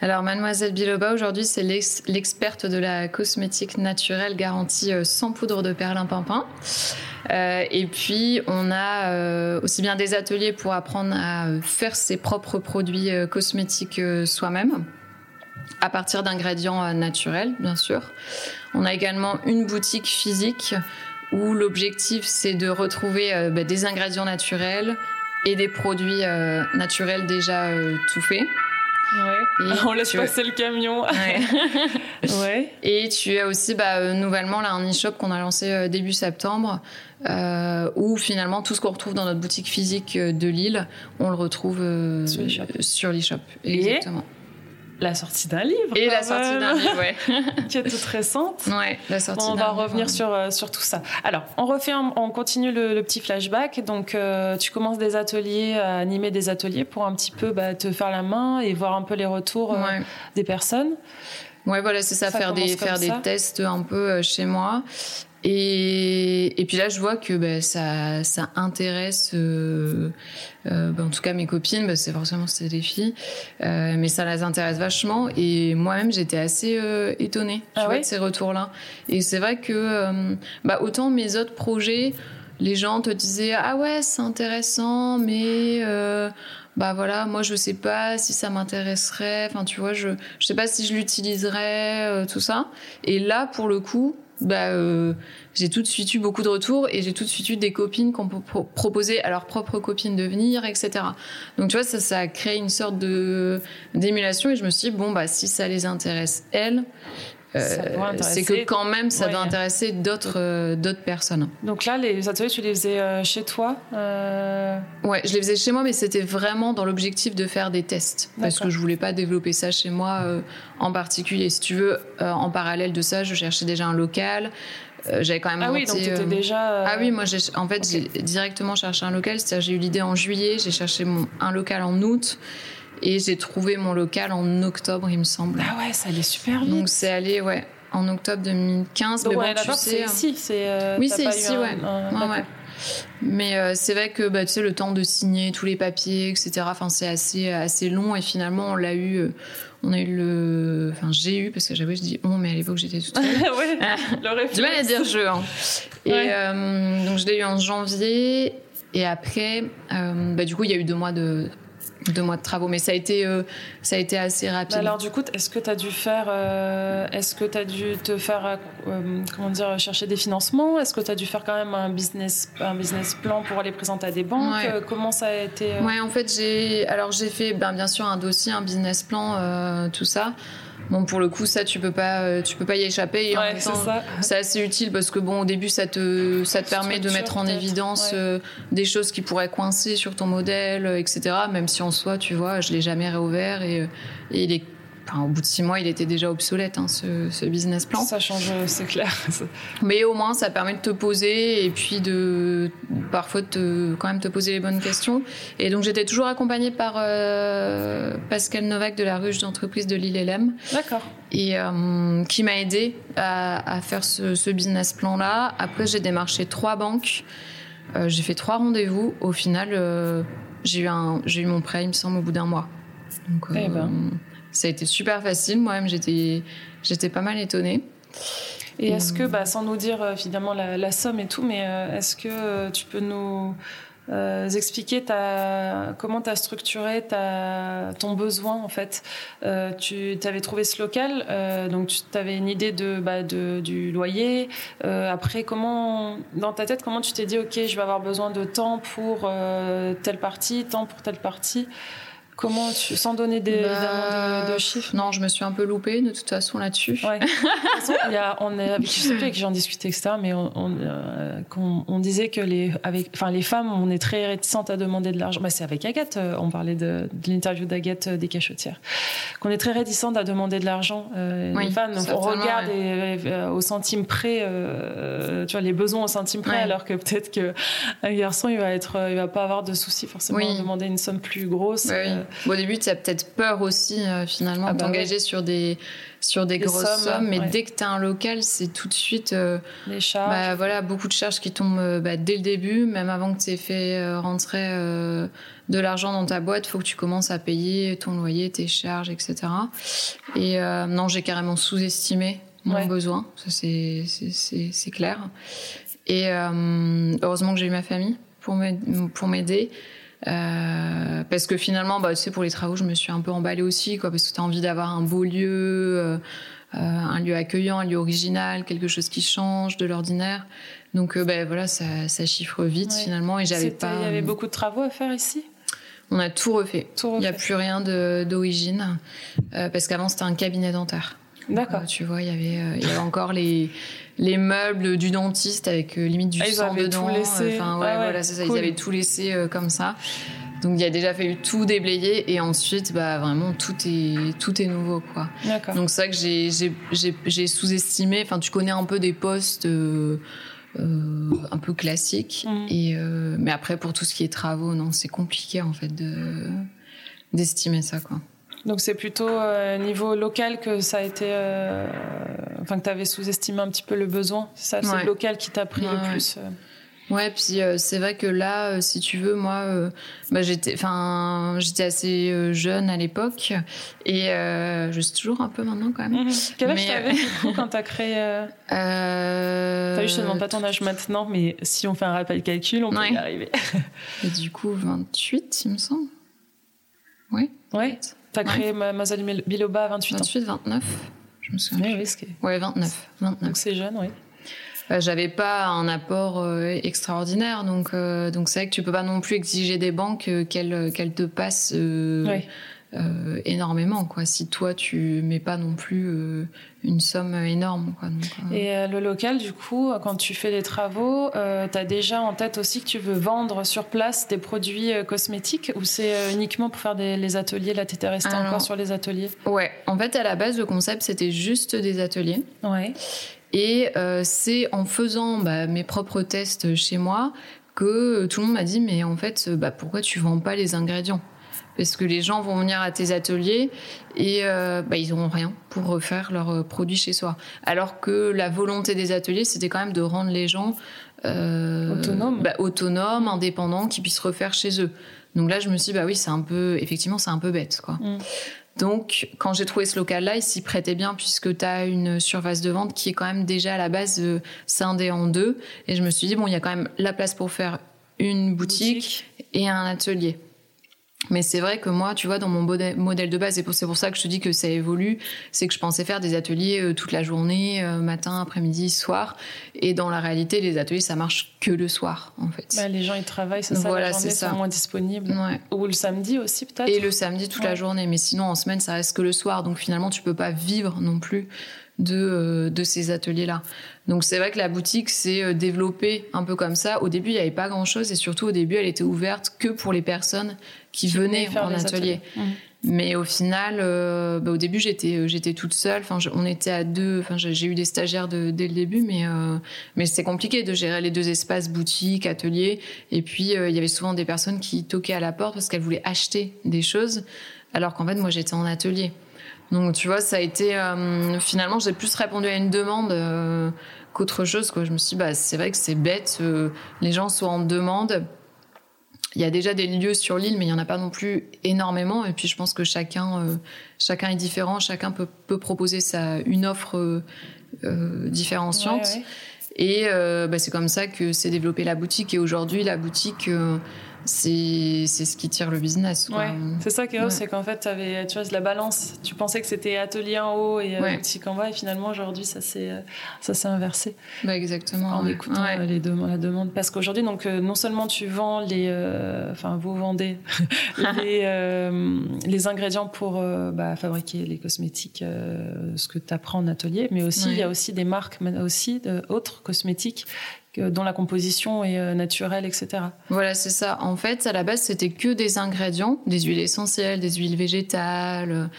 Alors, Mademoiselle Biloba, aujourd'hui, c'est l'ex- l'experte de la cosmétique naturelle garantie euh, sans poudre de perlimpinpin. Euh, et puis, on a euh, aussi bien des ateliers pour apprendre à euh, faire ses propres produits euh, cosmétiques euh, soi-même, à partir d'ingrédients euh, naturels, bien sûr. On a également une boutique physique où l'objectif, c'est de retrouver euh, bah, des ingrédients naturels et des produits euh, naturels déjà euh, tout faits. Ouais. On laisse passer le camion. Ouais. ouais. Et tu as aussi bah, nouvellement là, un e-shop qu'on a lancé début septembre, où finalement tout ce qu'on retrouve dans notre boutique physique de Lille, on le retrouve Sur l'e-shop. Et Exactement. La sortie d'un livre. Et, la sortie d'un livre, ouais. qui est toute récente. ouais, la sortie Bon, on va livre. revenir sur, euh, sur tout ça. Alors, on refait, on continue le, le petit flashback. Donc, euh, tu commences des ateliers, à animer des ateliers pour un petit peu bah, te faire la main et voir un peu les retours euh, Ouais. des personnes. Ouais, voilà, c'est ça, Ça faire des faire des tests un peu chez moi. Et, et puis là, je vois que ben, ça, ça intéresse, euh, euh, ben, en tout cas mes copines, ben, c'est forcément c'était des filles, euh, mais ça les intéresse vachement. Et moi-même, j'étais assez euh, étonnée tu Ah vois, ouais de ces retours-là. Et c'est vrai que euh, bah, autant mes autres projets, les gens te disaient ah ouais c'est intéressant, mais euh, bah voilà moi je sais pas si ça m'intéresserait. Enfin tu vois je je sais pas si je l'utiliserais euh, tout ça. Et là pour le coup bah euh, j'ai tout de suite eu beaucoup de retours et j'ai tout de suite eu des copines qui ont pro- proposé à leurs propres copines de venir etc. Donc tu vois ça ça a créé une sorte de d'émulation et je me suis dit bon bah si ça les intéresse elles Euh, c'est que quand même ça Ouais. doit intéresser d'autres euh, d'autres personnes. Donc là, les ateliers, tu les faisais euh, chez toi Ouais, je les faisais chez moi, mais c'était vraiment dans l'objectif de faire des tests. Parce que je voulais pas développer ça chez moi en particulier. Si tu veux, en parallèle de ça, je cherchais déjà un local. J'avais quand même Ah oui, monté, donc tu étais déjà. Ah oui, moi, j'ai, en fait, j'ai directement cherché un local. C'est-à-dire, j'ai eu l'idée en juillet, j'ai cherché mon, un local en août, et j'ai trouvé mon local en octobre, il me semble. Ah ouais, ça allait super vite. Donc, c'est allé, ouais, en octobre 2015. Donc, mais on bon, tu sais, c'est euh, ici. c'est, euh, Oui, c'est ici, un- ouais. un- Ouais, ouais. Mais c'est vrai que bah, tu sais, le temps de signer tous les papiers, etc., enfin, c'est assez, assez long et finalement, on l'a eu. on a eu le. Enfin, j'ai eu, parce que j'avoue, je dis on, mais à l'époque, j'étais toute ouais, du mal à dire je. Hein. Et donc, je l'ai eu en janvier. Et après, bah, du coup, il y a eu deux mois de deux mois de travaux, mais ça a été, euh, ça a été assez rapide. Alors du coup, est-ce que tu as dû faire, euh, est-ce que tu as dû te faire, euh, comment dire, chercher des financements? Est-ce que tu as dû faire quand même un business, un business plan pour aller présenter à des banques? Comment ça a été Ouais, en fait, j'ai, alors j'ai fait, ben, bien sûr, un dossier, un business plan, tout ça. Bon, pour le coup, ça, tu peux pas, euh, tu peux pas y échapper. c'est assez utile parce que bon, au début, ça te, ça te permet de mettre en évidence euh, des choses qui pourraient coincer sur ton modèle, euh, etc. Même si en soi, tu vois, je l'ai jamais réouvert et, et il est au bout de six mois, il était déjà obsolète, hein, ce, business plan. Ça change, c'est clair. Mais au moins, ça permet de te poser et puis de parfois de quand même te poser les bonnes questions. Et donc, j'étais toujours accompagnée par euh, Pascal Novak de la ruche d'entreprise de lille lm D'accord. Et euh, qui m'a aidé à, faire ce, business plan-là. Après, j'ai démarché trois banques. Euh, j'ai fait trois rendez-vous. Au final, j'ai eu, eu mon prêt, il me semble, au bout d'un mois. Donc, eh ben ça a été super facile. Moi-même, j'étais, j'étais pas mal étonnée. Et est-ce que, bah, sans nous dire euh, finalement la, somme et tout, mais euh, est-ce que euh, tu peux nous expliquer ta, comment tu as structuré ta, ton besoin en fait? Tu avais trouvé ce local, donc tu avais une idée de, bah, de, du loyer. après, comment, dans ta tête, comment tu t'es dit, ok, je vais avoir besoin de temps pour telle partie, temps pour telle partie? Comment tu, sans donner des, bah, de, chiffres Non, je me suis un peu loupée de toute façon là-dessus. Ouais. de toute façon, il y a, on est je sais plus avec qui j'en discutais, etc. Mais on, on, euh, on, disait que les, avec, enfin, les femmes, on est très réticentes à demander de l'argent. Bah, c'est avec Agathe, euh, on parlait de, de l'interview d'Agathe euh, des cachotières, qu'on est très réticentes à demander de l'argent. Euh, les femmes, on regarde au centime près, euh, tu vois, les besoins au centime près, alors que peut-être que un garçon, il va être, il va pas avoir de soucis forcément à demander une somme plus grosse au début, tu as peut-être peur aussi, euh, finalement, ah de bah t'engager sur des, sur des, grosses sommes, mais dès que tu as un local, c'est tout de suite. Euh, Les charges. Bah, voilà, beaucoup de charges qui tombent euh, bah, dès le début, même avant que tu aies fait rentrer de l'argent dans ta boîte, il faut que tu commences à payer ton loyer, tes charges, etc. Et non, j'ai carrément sous-estimé mon besoin, ça c'est clair. Et heureusement que j'ai eu ma famille pour m'aider. Euh, parce que finalement, bah, tu sais, pour les travaux, je me suis un peu emballée aussi, quoi, parce que tu as envie d'avoir un beau lieu, euh, euh, un lieu accueillant, un lieu original, quelque chose qui change de l'ordinaire. Donc, euh, bah, voilà, ça, ça, chiffre vite finalement. Et j'avais pas. Il y avait beaucoup de travaux à faire ici? On a tout refait. Il n'y a plus rien d'origine, parce qu'avant c'était un cabinet dentaire. D'accord. tu vois, il y avait, il y avait encore les les meubles du dentiste avec euh, limite du ah, sang dedans. Enfin, ouais, ah voilà, ça. Ils avaient tout laissé euh, comme ça. Donc il y a déjà fallu tout déblayer et ensuite bah vraiment tout est tout est nouveau quoi. Donc c'est ça que j'ai j'ai sous-estimé. Enfin tu connais un peu des postes euh, un peu classiques mm. et mais après pour tout ce qui est travaux non c'est compliqué en fait de d'estimer ça quoi. Donc c'est plutôt euh, niveau local que ça a été, euh, enfin que tu avais sous-estimé un petit peu le besoin. C'est ça, c'est le local qui t'a pris le plus. Euh. Ouais, puis c'est vrai que là, si tu veux, moi, bah, j'étais, enfin, j'étais assez jeune à l'époque et je suis toujours un peu maintenant quand même. Mhm. Quel âge t'avais du coup quand t'as créé T'as vu, je te demande pas ton âge maintenant, mais si on fait un rappel calcul, on peut y arriver. et du coup, 28, il me semble. Oui. Ouais. T'as créé Mademoiselle Biloba à 28 ans 28, 29. Je me souviens. Oui, oui, Ouais, 29. 29. Donc c'est jeune, oui. Bah, j'avais pas un apport euh, extraordinaire, donc euh, donc c'est vrai que tu peux pas non plus exiger des banques euh, qu'elles qu'elles te passent oui. Euh, énormément quoi si toi tu mets pas non plus euh, une somme énorme quoi euh. et le local du coup quand tu fais des travaux tu as déjà en tête aussi que tu veux vendre sur place des produits cosmétiques ou c'est uniquement pour faire des, les ateliers? Là t'étais resté encore sur les ateliers? ouais. En fait à la base le concept c'était juste des ateliers. Ouais. Et c'est en faisant bah, mes propres tests chez moi que tout le monde m'a dit mais en fait bah, pourquoi tu vends pas les ingrédients? Parce que les gens vont venir à tes ateliers et euh, bah, ils n'auront rien pour refaire leurs euh, produits chez soi. Alors que la volonté des ateliers, c'était quand même de rendre les gens autonome, bah, autonome, indépendant, qui puissent refaire chez eux. Donc là, je me suis dit, bah oui, c'est un peu, effectivement, c'est un peu bête, quoi. Mm. Donc, quand j'ai trouvé ce local-là, il s'y prêtait bien puisque tu as une surface de vente qui est quand même déjà à la base euh, scindée en deux. Et je me suis dit, bon, il y a quand même la place pour faire une boutique. et un atelier. Mais c'est vrai que moi, tu vois, dans mon modèle de base, et c'est pour ça que je te dis que ça évolue, c'est que je pensais faire des ateliers euh, toute la journée, euh, matin, après-midi, soir. Et dans la réalité, les ateliers, ça marche que le soir, en fait. Bah, les gens, ils travaillent, c'est ça, la journée, sont moins disponibles. Ou le samedi aussi, peut-être Et le samedi, toute la journée. Mais sinon, en semaine, ça reste que le soir. Donc finalement, tu peux pas vivre non plus de, euh, de ces ateliers-là. Donc c'est vrai que la boutique s'est euh, développée un peu comme ça. Au début, il n'y avait pas grand-chose et surtout au début, elle était ouverte que pour les personnes qui, venaient en atelier. Mmh. Mais au final, euh, bah, au début, j'étais j'étais toute seule. Enfin, on était à deux. Enfin, j'ai eu des stagiaires de, dès le début, mais mais c'est compliqué de gérer les deux espaces, boutique, atelier. Et puis il y avait souvent des personnes qui toquaient à la porte parce qu'elles voulaient acheter des choses, alors qu'en fait, moi, j'étais en atelier. Donc tu vois, ça a été euh, finalement j'ai plus répondu à une demande euh, qu'autre chose. Quoi. Je me suis dit, bah c'est vrai que c'est bête, euh, les gens sont en demande. Il y a déjà des lieux sur l'île, mais il y en a pas non plus énormément. Et puis je pense que chacun chacun est différent, chacun peut, peut proposer sa une offre différenciante. Et bah, c'est comme ça que s'est développée la boutique. Et aujourd'hui, la boutique c'est ce qui tire le business. Ouais, c'est ça qui est c'est qu'en fait, avais, tu vois, la balance. Tu pensais que c'était atelier en haut et euh, boutique en bas, et finalement, aujourd'hui, ça s'est inversé. Bah, exactement. En écoutant euh, les la demande. Parce qu'aujourd'hui, donc, euh, non seulement tu vends les. Enfin, vous vendez les, les ingrédients pour bah, fabriquer les cosmétiques, ce que tu apprends en atelier, mais aussi, il y a aussi des marques, mais aussi d'autres cosmétiques dont la composition est euh, naturelle, etc. Voilà, c'est ça. En fait, à la base, c'était que des ingrédients, des huiles essentielles, des huiles végétales,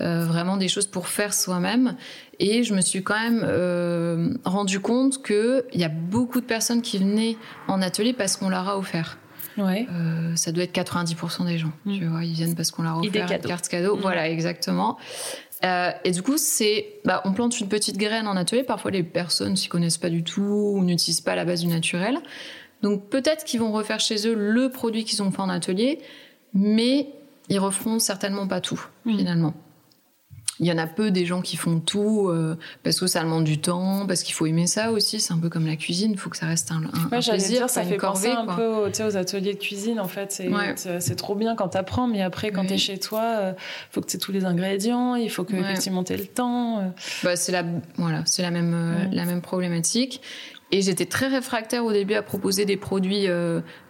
euh, vraiment des choses pour faire soi-même. Et je me suis quand même euh, rendu compte qu'il y a beaucoup de personnes qui venaient en atelier parce qu'on leur a offert. Ouais. ça doit être 90% des gens. Mm. Tu vois, ils viennent parce qu'on leur a offert une carte cadeau. Mm. Voilà, exactement. Euh, et du coup, c'est, bah, on plante une petite graine en atelier. Parfois, les personnes s'y connaissent pas du tout ou n'utilisent pas la base du naturel. Donc, peut-être qu'ils vont refaire chez eux le produit qu'ils ont fait en atelier, mais ils referont certainement pas tout, mmh. finalement il y en a peu des gens qui font tout euh, parce que ça demande du temps, parce qu'il faut aimer ça aussi. C'est un peu comme la cuisine, il faut que ça reste un, un, plaisir, ça fait penser un peu aux, ateliers de cuisine. En fait, c'est trop bien quand tu apprends, mais après, quand tu es chez toi, il euh, faut que tu aies tous les ingrédients, il faut que effectivement tu aies le temps. Euh. Bah, c'est la, voilà, c'est la même, la même problématique. Et j'étais très réfractaire au début à proposer des produits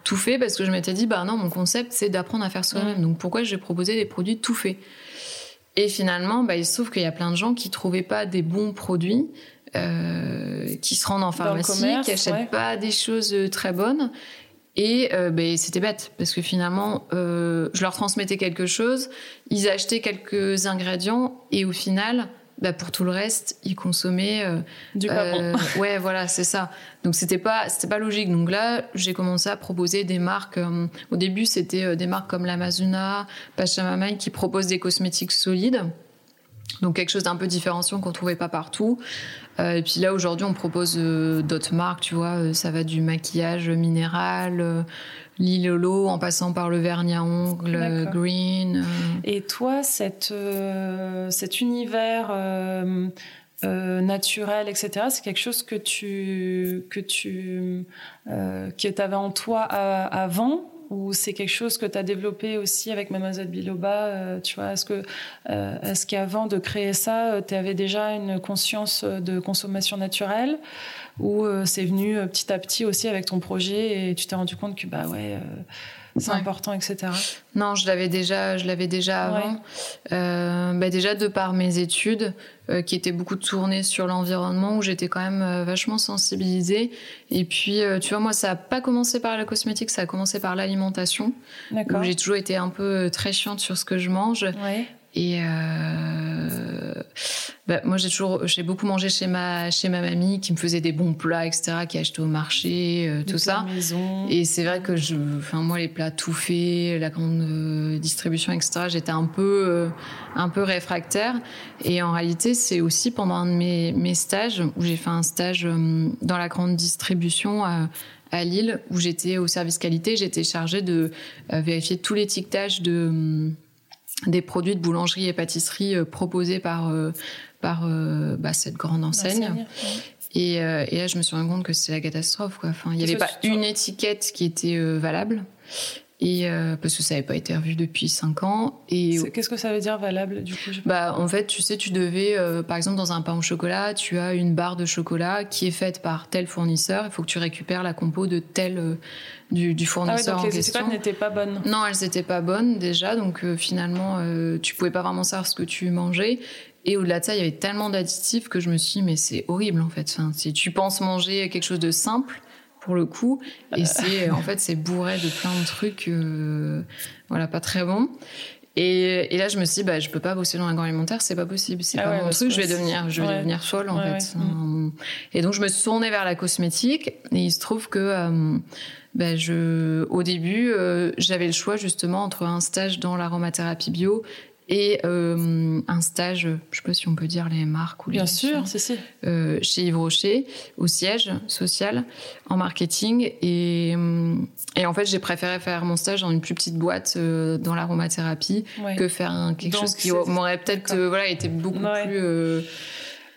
tout faits parce que je m'étais dit, bah non, mon concept c'est d'apprendre à faire soi-même. Donc pourquoi je vais proposer des produits tout faits? Et finalement, bah, il se trouve qu'il y a plein de gens qui trouvaient pas des bons produits, euh, qui se rendent en pharmacie, qui achètent pas des choses euh, très bonnes. Et euh, bah, c'était bête parce que finalement, euh, je leur transmettais quelque chose, ils achetaient quelques ingrédients et au final, bah, pour tout le reste, ils consommaient euh, du. Euh, ouais, voilà, c'est ça. Donc c'était pas c'était pas logique. Donc là, j'ai commencé à proposer des marques. Euh, au début, c'était des marques comme l'Amazona, Pachamama qui proposent des cosmétiques solides. Donc quelque chose d'un peu différenciant qu'on trouvait pas partout. et puis là aujourd'hui on propose d'autres marques, tu vois, ça va du maquillage minéral, Lilolo en passant par le vernis à ongles, Green. Euh. Et toi, cette, euh, cet univers euh, naturel, etc., c'est quelque chose que tu que tu que avais en toi avant? Ou c'est quelque chose que tu as développé aussi avec Mademoiselle Biloba tu vois est-ce que est-ce qu'avant de créer ça tu avais déjà une conscience de consommation naturelle ou euh, c'est venu euh, petit à petit aussi avec ton projet et tu t'es rendu compte que bah ouais euh, c'est important, etc. Non, je l'avais déjà, je l'avais déjà avant. bah déjà de par mes études, qui étaient beaucoup tournées sur l'environnement, où j'étais quand même vachement sensibilisée. Et puis, tu vois, moi, ça a pas commencé par la cosmétique, ça a commencé par l'alimentation. Où j'ai toujours été un peu très chiante sur ce que je mange. Ouais. Et bah, moi, j'ai toujours, j'ai beaucoup mangé chez ma, chez ma mamie, qui me faisait des bons plats, etc., qui achetait au marché, euh, tout ça. Maison. Et c'est vrai que je, enfin, moi, les plats tout faits, la grande euh, distribution, etc., j'étais un peu, euh, un peu réfractaire. Et en réalité, c'est aussi pendant un de mes, mes stages, où j'ai fait un stage dans la grande distribution à, à Lille, où j'étais au service qualité, j'étais chargée de vérifier tout l'étiquetage de, des produits de boulangerie et pâtisserie proposés par par euh, bah, cette grande enseigne. Et, euh, et, là, je me suis rendu compte que c'est la catastrophe. Quoi. Enfin, il n'y avait pas une étiquette qui était euh, valable. Et parce que ça n'avait pas été revu depuis 5 ans. Et qu'est-ce que ça veut dire valable du coup Bah en fait, tu sais, tu devais, par exemple, dans un pain au chocolat, tu as une barre de chocolat qui est faite par tel fournisseur. Il faut que tu récupères la compo de tel du, du, fournisseur ah donc en les question. n'étaient pas bonnes. Non, elles n'étaient pas bonnes déjà, donc finalement, tu pouvais pas vraiment savoir ce que tu mangeais. Et au-delà de ça, il y avait tellement d'additifs que je me suis dit, mais c'est horrible en fait. Enfin, si tu penses manger quelque chose de simple, pour le coup, et c'est en fait c'est bourré de plein de trucs, euh, voilà, pas très bons. Et, et, là, je me suis dit, bah, je peux pas bosser dans l'agroalimentaire, c'est pas possible. C'est ah pas mon truc, je vais devenir, je vais devenir folle, en fait. Et donc, je me suis tournée vers la cosmétique, et il se trouve que, euh, bah, je, au début, euh, j'avais le choix, justement, entre un stage dans l'aromathérapie bio et euh, un stage, je sais pas si on peut dire les marques ou les Bien sûr, c'est ça. Euh, chez Yves Rocher, au siège social, en marketing. Et, euh, et en fait, j'ai préféré faire mon stage dans une plus petite boîte euh, dans l'aromathérapie que faire un, quelque chose qui m'aurait peut-être voilà, été beaucoup plus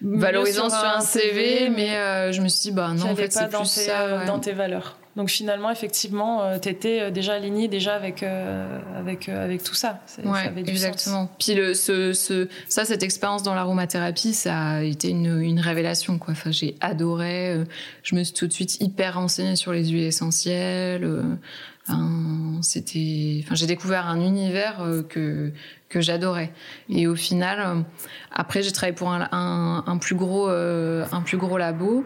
valorisant sur un CV, mais je me suis dit, bah non, en fait, c'est plus ça. Dans tes valeurs. Donc finalement, effectivement, euh, tu étais euh, déjà aligné déjà avec, euh, avec, avec tout ça. Ouais, exactement. Puis le, ce, ce, ça, cette expérience dans l'aromathérapie, ça a été une, une révélation. Quoi. Enfin, j'ai adoré. je me suis tout de suite hyper renseignée sur les huiles essentielles. Enfin, c'était, enfin, j'ai découvert un univers que que j'adorais. Et au final, après, j'ai travaillé pour un, un, un plus gros, un plus gros labo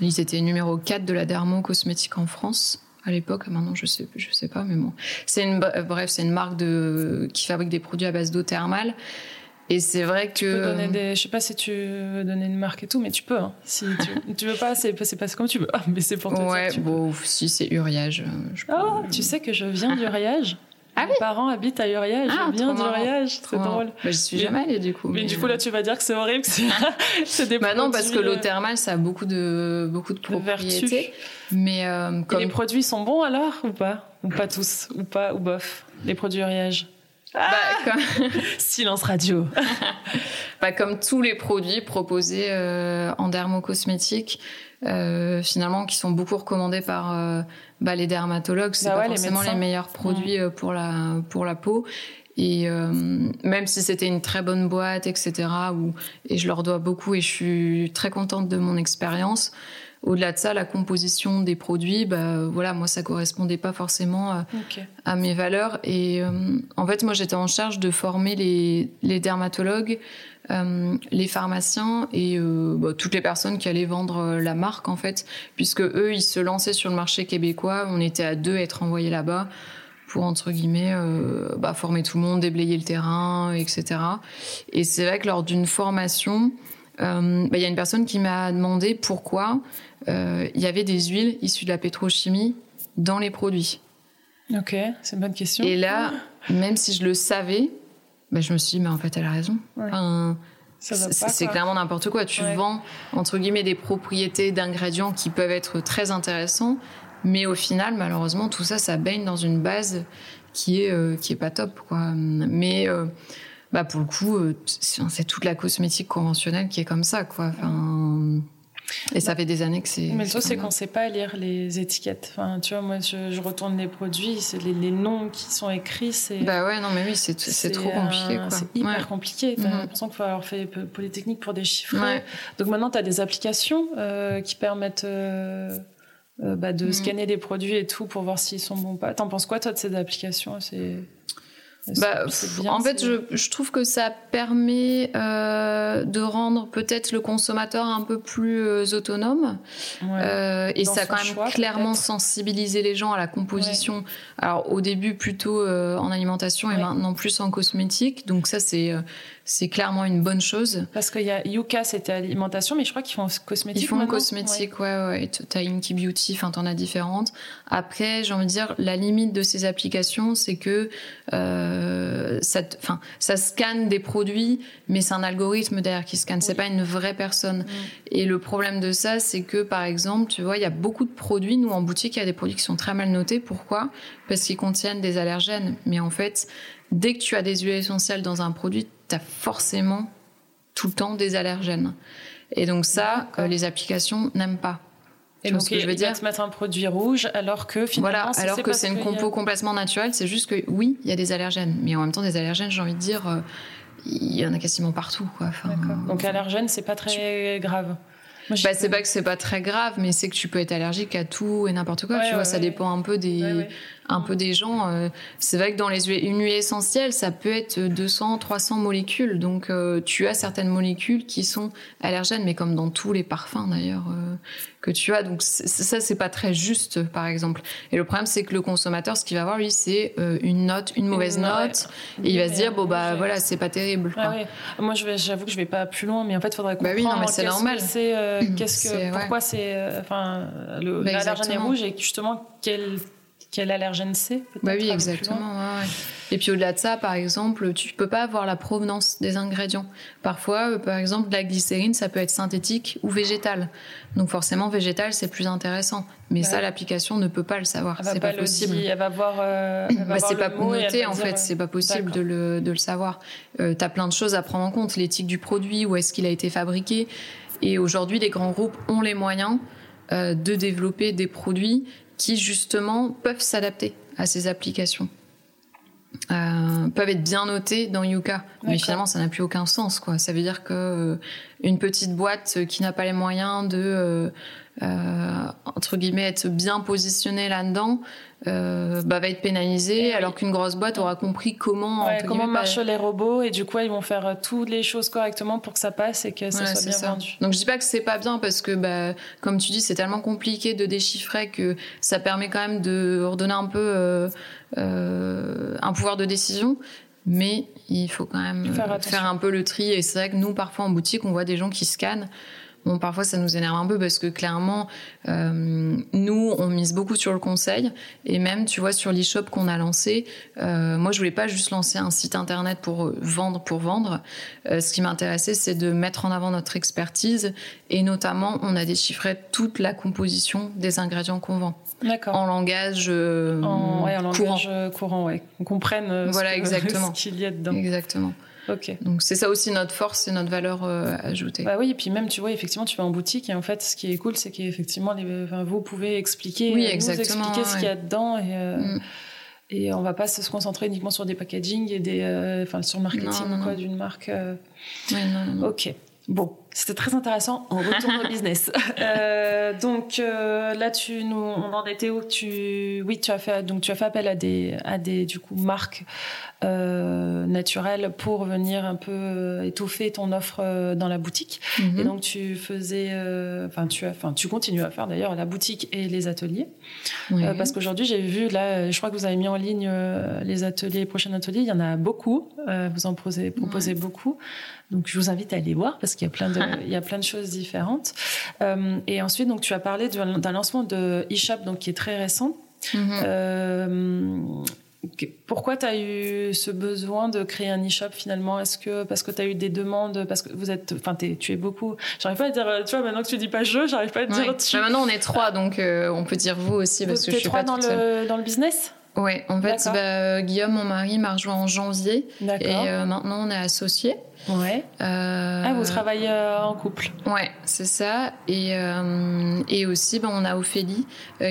ils étaient numéro 4 de la dermo cosmétique en France à l'époque. Maintenant, je sais, je sais pas, mais bon. C'est une, bref, c'est une marque de, qui fabrique des produits à base d'eau thermale. Et c'est vrai que. Tu peux donner des. Je sais pas si tu veux donner une marque et tout, mais tu peux. Hein. Si tu, tu veux pas, c'est pas comme tu veux. Mais c'est pour toi. Ouais, bon, si c'est Uriage. Je oh, tu sais que je viens d'Uriage? Ah Mes parents habitent à Uriage, ah, viens d'Uriage, très drôle. Bah, je suis jamais allée du coup. Mais, du coup là tu vas dire que c'est horrible, c'est des bah non parce que l'eau euh, thermale ça a beaucoup de beaucoup de propriétés. Mais euh, comme... Et les produits sont bons alors ou pas? Ou pas tous? Ou pas ou bof? Les produits Uriage bah, ah Silence radio. bah, comme tous les produits proposés euh, en dermocosmétique, euh, finalement, qui sont beaucoup recommandés par euh, bah, les dermatologues. C'est bah pas forcément les, meilleurs produits euh, pour la pour la peau. Et même si c'était une très bonne boîte, etc., où, et je leur dois beaucoup et je suis très contente de mon expérience. Au-delà de ça, la composition des produits, bah, voilà, moi, ça correspondait pas forcément à, mes valeurs. Et en fait, moi, j'étais en charge de former les, les dermatologues euh, les pharmaciens et euh, bah, toutes les personnes qui allaient vendre euh, la marque en fait, puisque eux ils se lançaient sur le marché québécois, on était à deux à être envoyés là-bas pour entre guillemets bah, former tout le monde, déblayer le terrain, etc. Et c'est vrai que lors d'une formation, bah, il y a une personne qui m'a demandé pourquoi il y avait des huiles issues de la pétrochimie dans les produits. Ok, c'est une bonne question. Et là, même si je le savais, bah, je me suis dit, mais en fait, elle a raison. c'est clairement n'importe quoi. Tu vends, entre guillemets, des propriétés d'ingrédients qui peuvent être très intéressants, mais au final, malheureusement, tout ça, ça baigne dans une base qui est, euh, qui est pas top, quoi. Mais, euh, bah, pour le coup, euh, c'est toute la cosmétique conventionnelle qui est comme ça, quoi. Enfin, et ça fait des années que c'est. Mais le truc, c'est qu'on ne sait pas lire les étiquettes. Enfin, tu vois, moi, je, retourne les produits, c'est les, noms qui sont écrits. C'est, bah ouais, non, mais oui, c'est, c'est trop compliqué. C'est hyper compliqué. T'as mm-hmm. l'impression qu'il faut avoir fait Polytechnique pour déchiffrer. Donc maintenant, tu as des applications euh, qui permettent euh, euh, bah, de mm. scanner des produits et tout pour voir s'ils sont bons ou pas. T'en penses quoi, toi, de ces applications? Bah, en fait, je, je, trouve que ça permet euh, de rendre peut-être le consommateur un peu plus euh, autonome. Euh, et ça a quand même clairement sensibilisé les gens à la composition. Alors au début plutôt euh, en alimentation et maintenant plus en cosmétique. Donc ça c'est euh, c'est clairement une bonne chose. Parce qu'il y a Yuka, c'était alimentation, mais je crois qu'ils font cosmétique. Ils font cosmétique, ouais, ouais. ouais. T'as Inky Beauty, enfin, t'en as différentes. Après, j'ai envie de dire, la limite de ces applications, c'est que euh, ça, enfin, ça scanne des produits, mais c'est un algorithme derrière qui scanne. C'est pas une vraie personne. Et le problème de ça, c'est que, par exemple, tu vois, il y a beaucoup de produits. Nous, en boutique, il y a des produits qui sont très mal notés. Pourquoi? Parce qu'ils contiennent des allergènes. Mais en fait, dès que tu as des huiles essentielles dans un produit, tu as forcément tout le temps des allergènes. Et donc ça, euh, les applications n'aiment pas. Et donc, ce que je veux dire te mettre un produit rouge alors que finalement, voilà, alors que c'est une compo complètement naturelle. C'est juste que oui, il y a des allergènes, mais en même temps des allergènes, j'ai envie de dire, euh, il y en a quasiment partout. Quoi. Enfin, donc allergène, c'est pas très grave. bah, c'est pas que c'est pas très grave, mais c'est que tu peux être allergique à tout et n'importe quoi. tu vois, ça dépend un peu des, un peu des gens. Euh, c'est vrai que dans les huiles, une huile essentielle, ça peut être 200, 300 molécules. Donc, euh, tu as certaines molécules qui sont allergènes, mais comme dans tous les parfums d'ailleurs euh, que tu as. Donc, ça, c'est pas très juste, par exemple. Et le problème, c'est que le consommateur, ce qu'il va avoir, lui, c'est une note, une mauvaise note, et il va se dire, bon bah voilà, c'est pas terrible. Quoi. Moi, j'avoue que je vais pas plus loin, mais en fait, il faudrait comprendre. Bah oui, non, mais c'est normal. C'est qu'est-ce que, pourquoi c'est, enfin, bah, l'allergène est rouge et justement quel quel allergène c'est Bah oui, exactement. Ouais, Et puis au-delà de ça, par exemple, tu peux pas avoir la provenance des ingrédients. Parfois, euh, par exemple, la glycérine, ça peut être synthétique ou végétale. Donc forcément, végétal, c'est plus intéressant. Mais ça, l'application ne peut pas le savoir. C'est pas, possible. elle va voir. Euh, bah, c'est pas noté en fait. C'est pas possible de le, de le savoir. Euh, tu as plein de choses à prendre en compte. L'éthique du produit, où est-ce qu'il a été fabriqué. Et aujourd'hui, les grands groupes ont les moyens euh, de développer des produits qui justement peuvent s'adapter à ces applications. Euh, peuvent être bien notés dans Yuka, mais finalement ça n'a plus aucun sens quoi. Ça veut dire que euh, une petite boîte qui n'a pas les moyens de euh, entre guillemets être bien positionnée là-dedans euh, bah, va être pénalisée, alors qu'une grosse boîte aura compris comment comment marchent les robots et du coup ils vont faire toutes les choses correctement pour que ça passe et que ça soit bien ça. vendu. Donc je dis pas que c'est pas bien parce que bah, comme tu dis c'est tellement compliqué de déchiffrer que ça permet quand même de redonner un peu euh, euh, un pouvoir de décision. Mais il faut quand même faire, faire un peu le tri. Et c'est vrai que nous, parfois en boutique, on voit des gens qui scannent Bon, parfois ça nous énerve un peu parce que clairement, euh, nous, on mise beaucoup sur le conseil et même, tu vois, sur l'e-shop qu'on a lancé, euh, moi, je voulais pas juste lancer un site internet pour vendre pour vendre. Euh, ce qui m'intéressait, c'est de mettre en avant notre expertise et notamment, on a déchiffré toute la composition des ingrédients qu'on vend. En langage, euh, en, ouais, en courant. langage courant, ouais. Qu'on comprenne euh, voilà, ce qu'il y a dedans. Exactement. Donc c'est ça aussi notre force, c'est notre valeur euh, ajoutée. Bah oui, et puis même tu vois effectivement tu vas en boutique et en fait ce qui est cool c'est qu'effectivement les, enfin, vous pouvez expliquer, oui, nous exactement, expliquer ce qu'il y a dedans et euh, mm. et on va pas se concentrer uniquement sur des packaging et des euh, enfin sur le marketing quoi d'une marque. Oui, non, non. Ok. Bon, c'était très intéressant. On retourne au business. Euh, donc euh, là, tu nous, on en était où Tu, oui, tu as fait donc tu as fait appel à des à des du coup marques euh, naturelles pour venir un peu étoffer ton offre dans la boutique. Mhm. Et donc tu faisais, enfin tu as, enfin tu continues à faire d'ailleurs la boutique et les ateliers. Oui. parce qu'aujourd'hui, j'ai vu là, je crois que vous avez mis en ligne les ateliers, les prochains ateliers. Il y en a beaucoup. vous en proposez, proposez Ouais. beaucoup. Donc je vous invite à aller voir parce qu'il y a plein de il y a plein de choses différentes. Euh, et ensuite donc tu as parlé d'un lancement de eShop donc qui est très récent. Mhm. Euh, pourquoi tu as eu ce besoin de créer un e-shop finalement? Est-ce que parce que tu as eu des demandes parce que vous êtes enfin tu es beaucoup j'arrive pas à dire tu vois maintenant que tu dis pas je j'arrive pas à Ouais. dire tu Bah, maintenant on est trois, donc euh, on peut dire vous aussi parce que je suis trois pas dans toute seule. le dans le business? Ouais, en fait, bah, Guillaume, mon mari, m'a rejoint en janvier et D'accord. euh, maintenant on est associés. ouais Euh, ah vous travaillez euh, en couple Ouais, c'est ça. Et, et aussi, ben, on a Ophélie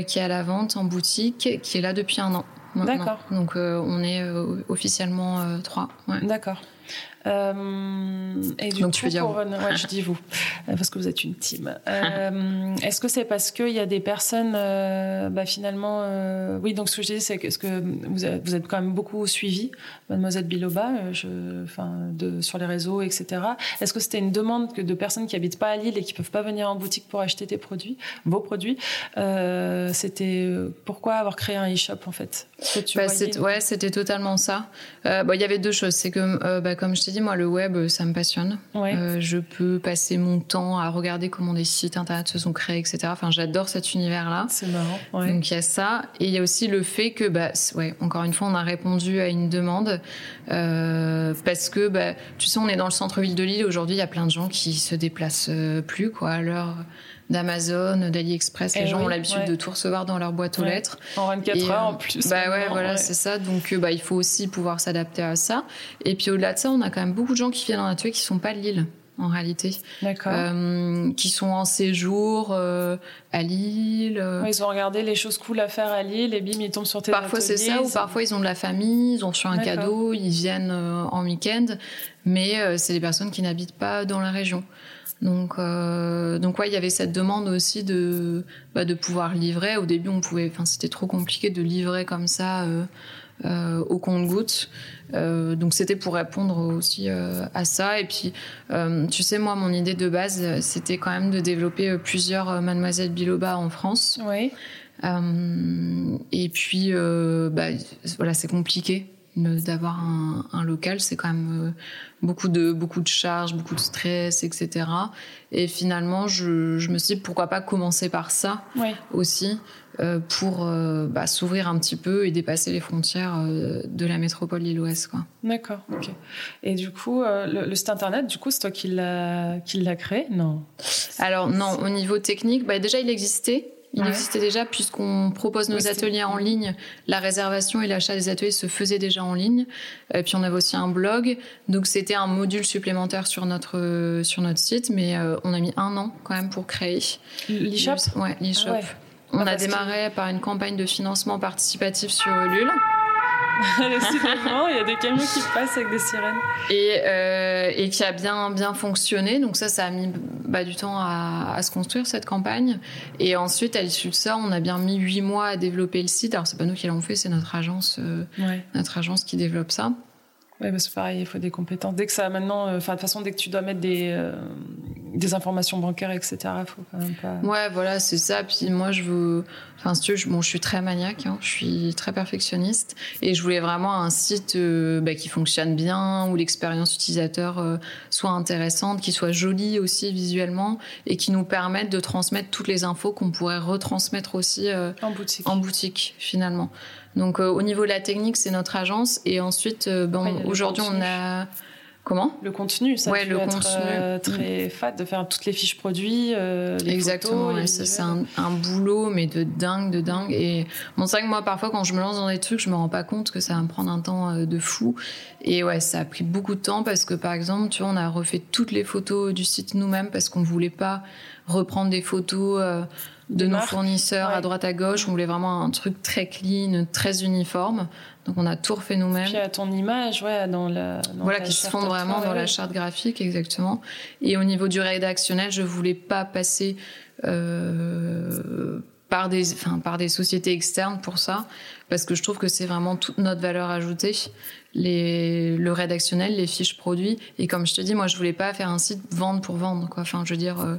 qui est à la vente en boutique, qui est là depuis un an. D'accord. Donc, on est officiellement trois. Ouais. D'accord. Et du Donc coup, tu dire pour... ouais, je dis vous, parce que vous êtes une team. Est-ce que c'est parce qu'il y a des personnes, bah, finalement, oui, donc ce que je disais, c'est que, -ce que vous, êtes, vous êtes quand même beaucoup suivi, Mademoiselle Biloba, je, enfin, de, sur les réseaux, etc. Est-ce que c'était une demande que de personnes qui habitent pas à Lille et qui peuvent pas venir en boutique pour acheter tes produits, vos produits C'était pourquoi avoir créé un e-shop en fait? Bah, Ouais, c'était totalement ça. Euh, il y avait deux choses. C'est que, euh, bah, comme je t'ai dit, moi, le web, ça me passionne. Euh, je peux passer mon temps à regarder comment des sites internet se sont créés, etc. Enfin, j'adore cet univers-là. C'est marrant. Donc, il y a ça. Et il y a aussi le fait que, bah, ouais, encore une fois, on a répondu à une demande. parce que, bah, tu sais, on est dans le centre-ville de Lille. Aujourd'hui, il y a plein de gens qui se déplacent plus, quoi, à l'heure d'Amazon, d'AliExpress. Les eh gens ont l'habitude de tout recevoir dans leur boîte aux lettres. En 24 heures en plus. Bah ouais, voilà, c'est ça. Donc euh, bah, il faut aussi pouvoir s'adapter à ça. Et puis au-delà de ça, on a quand même beaucoup de gens qui viennent en atelier qui sont pas de Lille en réalité. D'accord. Euh, qui sont en séjour euh, à Lille. ils ont regardé les choses cool à faire à Lille et bim, ils tombent sur tes Parfois c'est ça, ou parfois ils ont de la famille, ils ont reçu un cadeau, ils viennent en week-end, mais c'est des personnes qui n'habitent pas dans la région. Donc, euh, donc ouais, il y avait cette demande aussi de, bah, de pouvoir livrer. Au début, on pouvait, enfin, c'était trop compliqué de livrer comme ça euh, euh, au compte-goutte. Euh, donc, c'était pour répondre aussi à ça. Et puis, tu sais, moi, mon idée de base, c'était quand même de développer plusieurs Mademoiselle Biloba en France. Oui. et puis, bah, voilà, c'est compliqué d'avoir un, un, local, c'est quand même beaucoup de beaucoup de charges, beaucoup de stress, etc. Et finalement, je, je me suis dit pourquoi pas commencer par ça aussi euh, pour euh, bah, s'ouvrir un petit peu et dépasser les frontières euh, de la métropole lilloise. D'accord. ok. Et du coup, le, site internet, du coup, c'est toi qui l'a qui l'a créé? Non. Alors non, au niveau technique, bah, déjà il existait. Il existait déjà puisqu'on propose nos ateliers en ligne. La réservation et l'achat des ateliers se faisaient déjà en ligne. Et puis on avait aussi un blog. Donc c'était un module supplémentaire sur notre, sur notre site. Mais euh, on a mis un an quand même pour créer. L'e-shop? Ouais, l'e-shop. Ah on ah, a démarré par une campagne de financement participatif sur Ulule. il y a des camions qui passent avec des sirènes. Et, euh, et qui a bien, bien fonctionné. Donc ça, ça a mis bah, du temps à, à, se construire, cette campagne. Et ensuite, à l'issue de ça, on a bien mis huit mois à développer le site. Alors, c'est pas nous qui l'avons fait, c'est notre agence, euh, notre agence qui développe ça. Oui, c'est pareil, il faut des compétences. Dès que ça, maintenant, euh, de toute façon, dès que tu dois mettre des, euh, des informations bancaires, etc., faut quand même pas. Ouais, voilà, c'est ça. Puis moi, je veux, enfin, si tu veux, je, bon, je suis très maniaque, hein, je suis très perfectionniste, et je voulais vraiment un site euh, bah, qui fonctionne bien, où l'expérience utilisateur soit intéressante, qui soit jolie aussi visuellement, et qui nous permette de transmettre toutes les infos qu'on pourrait retransmettre aussi en boutique. En boutique, finalement. Donc euh, au niveau de la technique, c'est notre agence. Et ensuite, euh, aujourd'hui, on a Comment? Le contenu, ça ouais, le être euh, très fat de faire toutes les fiches produits, les Exactement, c'est un, un, boulot, mais de dingue, de dingue. Et bon, c'est vrai que moi, parfois, quand je me lance dans des trucs, je me rends pas compte que ça va me prendre un temps de fou. Et ouais, ça a pris beaucoup de temps parce que, par exemple, tu vois, on a refait toutes les photos du site nous-mêmes parce qu'on voulait pas reprendre des photos de nos fournisseurs à droite à gauche. On voulait vraiment un truc très clean, très uniforme. Donc on a tout refait nous-mêmes. Puis à ton image, ouais, dans la. voilà, qui se fond vraiment dans la charte graphique, exactement. Et au niveau du rédactionnel, je voulais pas passer euh, par des, enfin, par des sociétés externes pour ça, parce que je trouve que c'est vraiment toute notre valeur ajoutée. Les, le rédactionnel, les fiches produits. Et comme je te dis, moi, je voulais pas faire un site vendre pour vendre, quoi. Enfin, je veux dire. Euh, euh,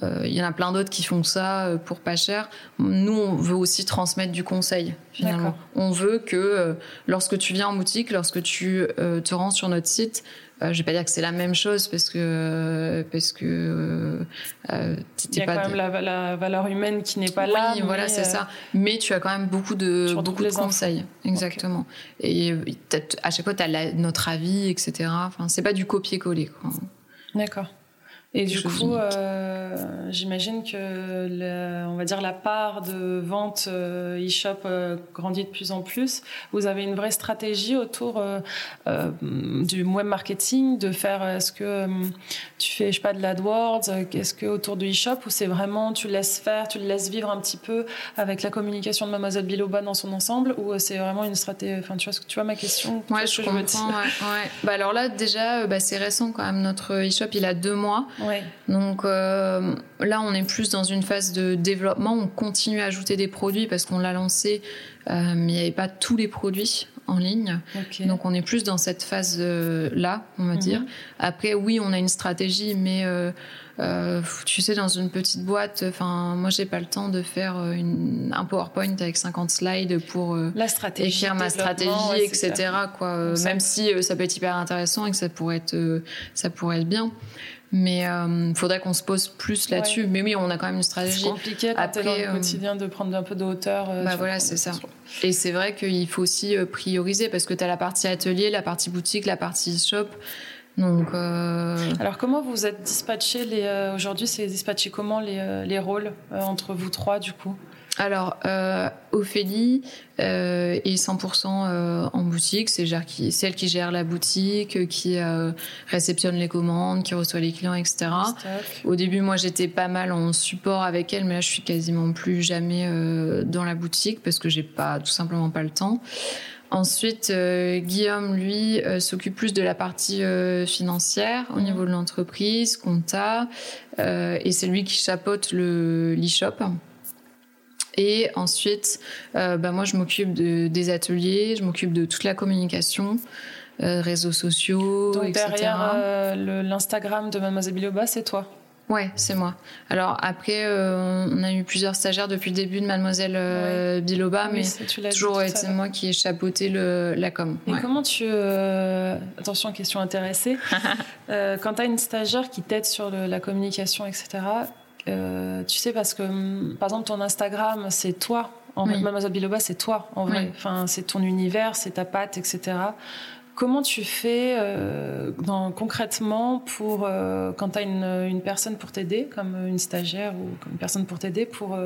il y en a plein d'autres qui font ça euh, pour pas cher. Nous, on veut aussi transmettre du conseil, finalement. On veut que euh, lorsque tu viens en boutique, lorsque tu te rends sur notre site, je vais pas dire que c'est la même chose parce que parce que euh, il y a quand même la, valeur humaine qui n'est pas là. Oui, voilà, c'est ça. Mais tu as quand même beaucoup de beaucoup de conseils, exactement. Et à chaque fois, tu as notre avis, etc. Enfin, c'est pas du copier-coller. D'accord. Et du coup, euh, j'imagine que le, on va dire la part de vente euh, e-shop euh, grandit de plus en plus. Vous avez une vraie stratégie autour euh, euh du web marketing, de faire est-ce que tu fais je sais pas de l'AdWords, est-ce que autour du e-shop ou c'est vraiment tu laisses faire, tu le laisses vivre un petit peu avec la communication de Mademoiselle Biloba dans son ensemble ou c'est vraiment une stratégie Enfin, tu vois que tu vois ma question Ouais, je comprends. ouais, ouais. Bah alors là déjà, bah, c'est récent quand même notre e-shop, il a deux mois. Ouais. Donc euh, là, on est plus dans une phase de développement. On continue à ajouter des produits parce qu'on l'a lancé, euh, mais il n'y avait pas tous les produits en ligne. Okay. Donc on est plus dans cette phase euh, là, on va Mhm. dire. Après, oui, on a une stratégie, mais euh, tu sais, dans une petite boîte, enfin, moi, j'ai pas le temps de faire une, un PowerPoint avec 50 slides pour La stratégie. écrire ma stratégie, ouais, etc. Quoi. Ça- Même si ça peut être hyper intéressant et que ça pourrait être, ça pourrait être bien. Mais il faudrait qu'on se pose plus là-dessus. Ouais. Mais oui, on a quand même une C'est stratégie. compliqué quand t'es dans Après, le euh, quotidien de prendre un peu de hauteur. euh, Bah voilà, c'est ça. Et c'est vrai qu'il faut aussi euh, prioriser parce que tu as la partie atelier, la partie boutique, la partie shop. Donc, euh, Alors comment vous êtes dispatchés les euh, aujourd'hui c'est dispatché comment les, euh, les rôles euh, entre vous trois du coup? Alors, euh, Ophélie euh, est 100% euh, en boutique. C'est qui- celle qui gère la boutique, euh, qui euh, réceptionne les commandes, qui reçoit les clients, etc. Au début, moi, j'étais pas mal en support avec elle, mais là, je suis quasiment plus jamais euh, dans la boutique parce que j'ai pas, tout simplement pas le temps. Ensuite, euh, Guillaume, lui, euh, s'occupe plus de la partie euh, financière au Mhm. niveau de l'entreprise, compta, euh, et c'est lui qui chapeaute le l'e-shop. Et ensuite, euh, bah, moi, je m'occupe de, des ateliers, je m'occupe de toute la communication, euh, réseaux sociaux, Donc etc. derrière euh, l'Instagram de Mademoiselle Biloba c'est toi? Ouais, c'est moi. Alors après, euh, on a eu plusieurs stagiaires depuis le début de Mademoiselle euh, Biloba, Oui, mais c'est- dit toujours l'heure. moi qui ai chapeauté le, la com. Et Ouais. comment tu attention question intéressée quand tu as une stagiaire qui t'aide sur le- la communication etc. euh, tu sais parce que hum, par exemple ton Instagram c'est toi en Oui. Mademoiselle Biloba c'est toi en vrai Oui. enfin c'est ton univers c'est ta patte etc. Comment tu fais euh, dans, concrètement pour euh, quand tu as une, une personne pour t'aider, comme une stagiaire ou comme une personne pour t'aider, pour,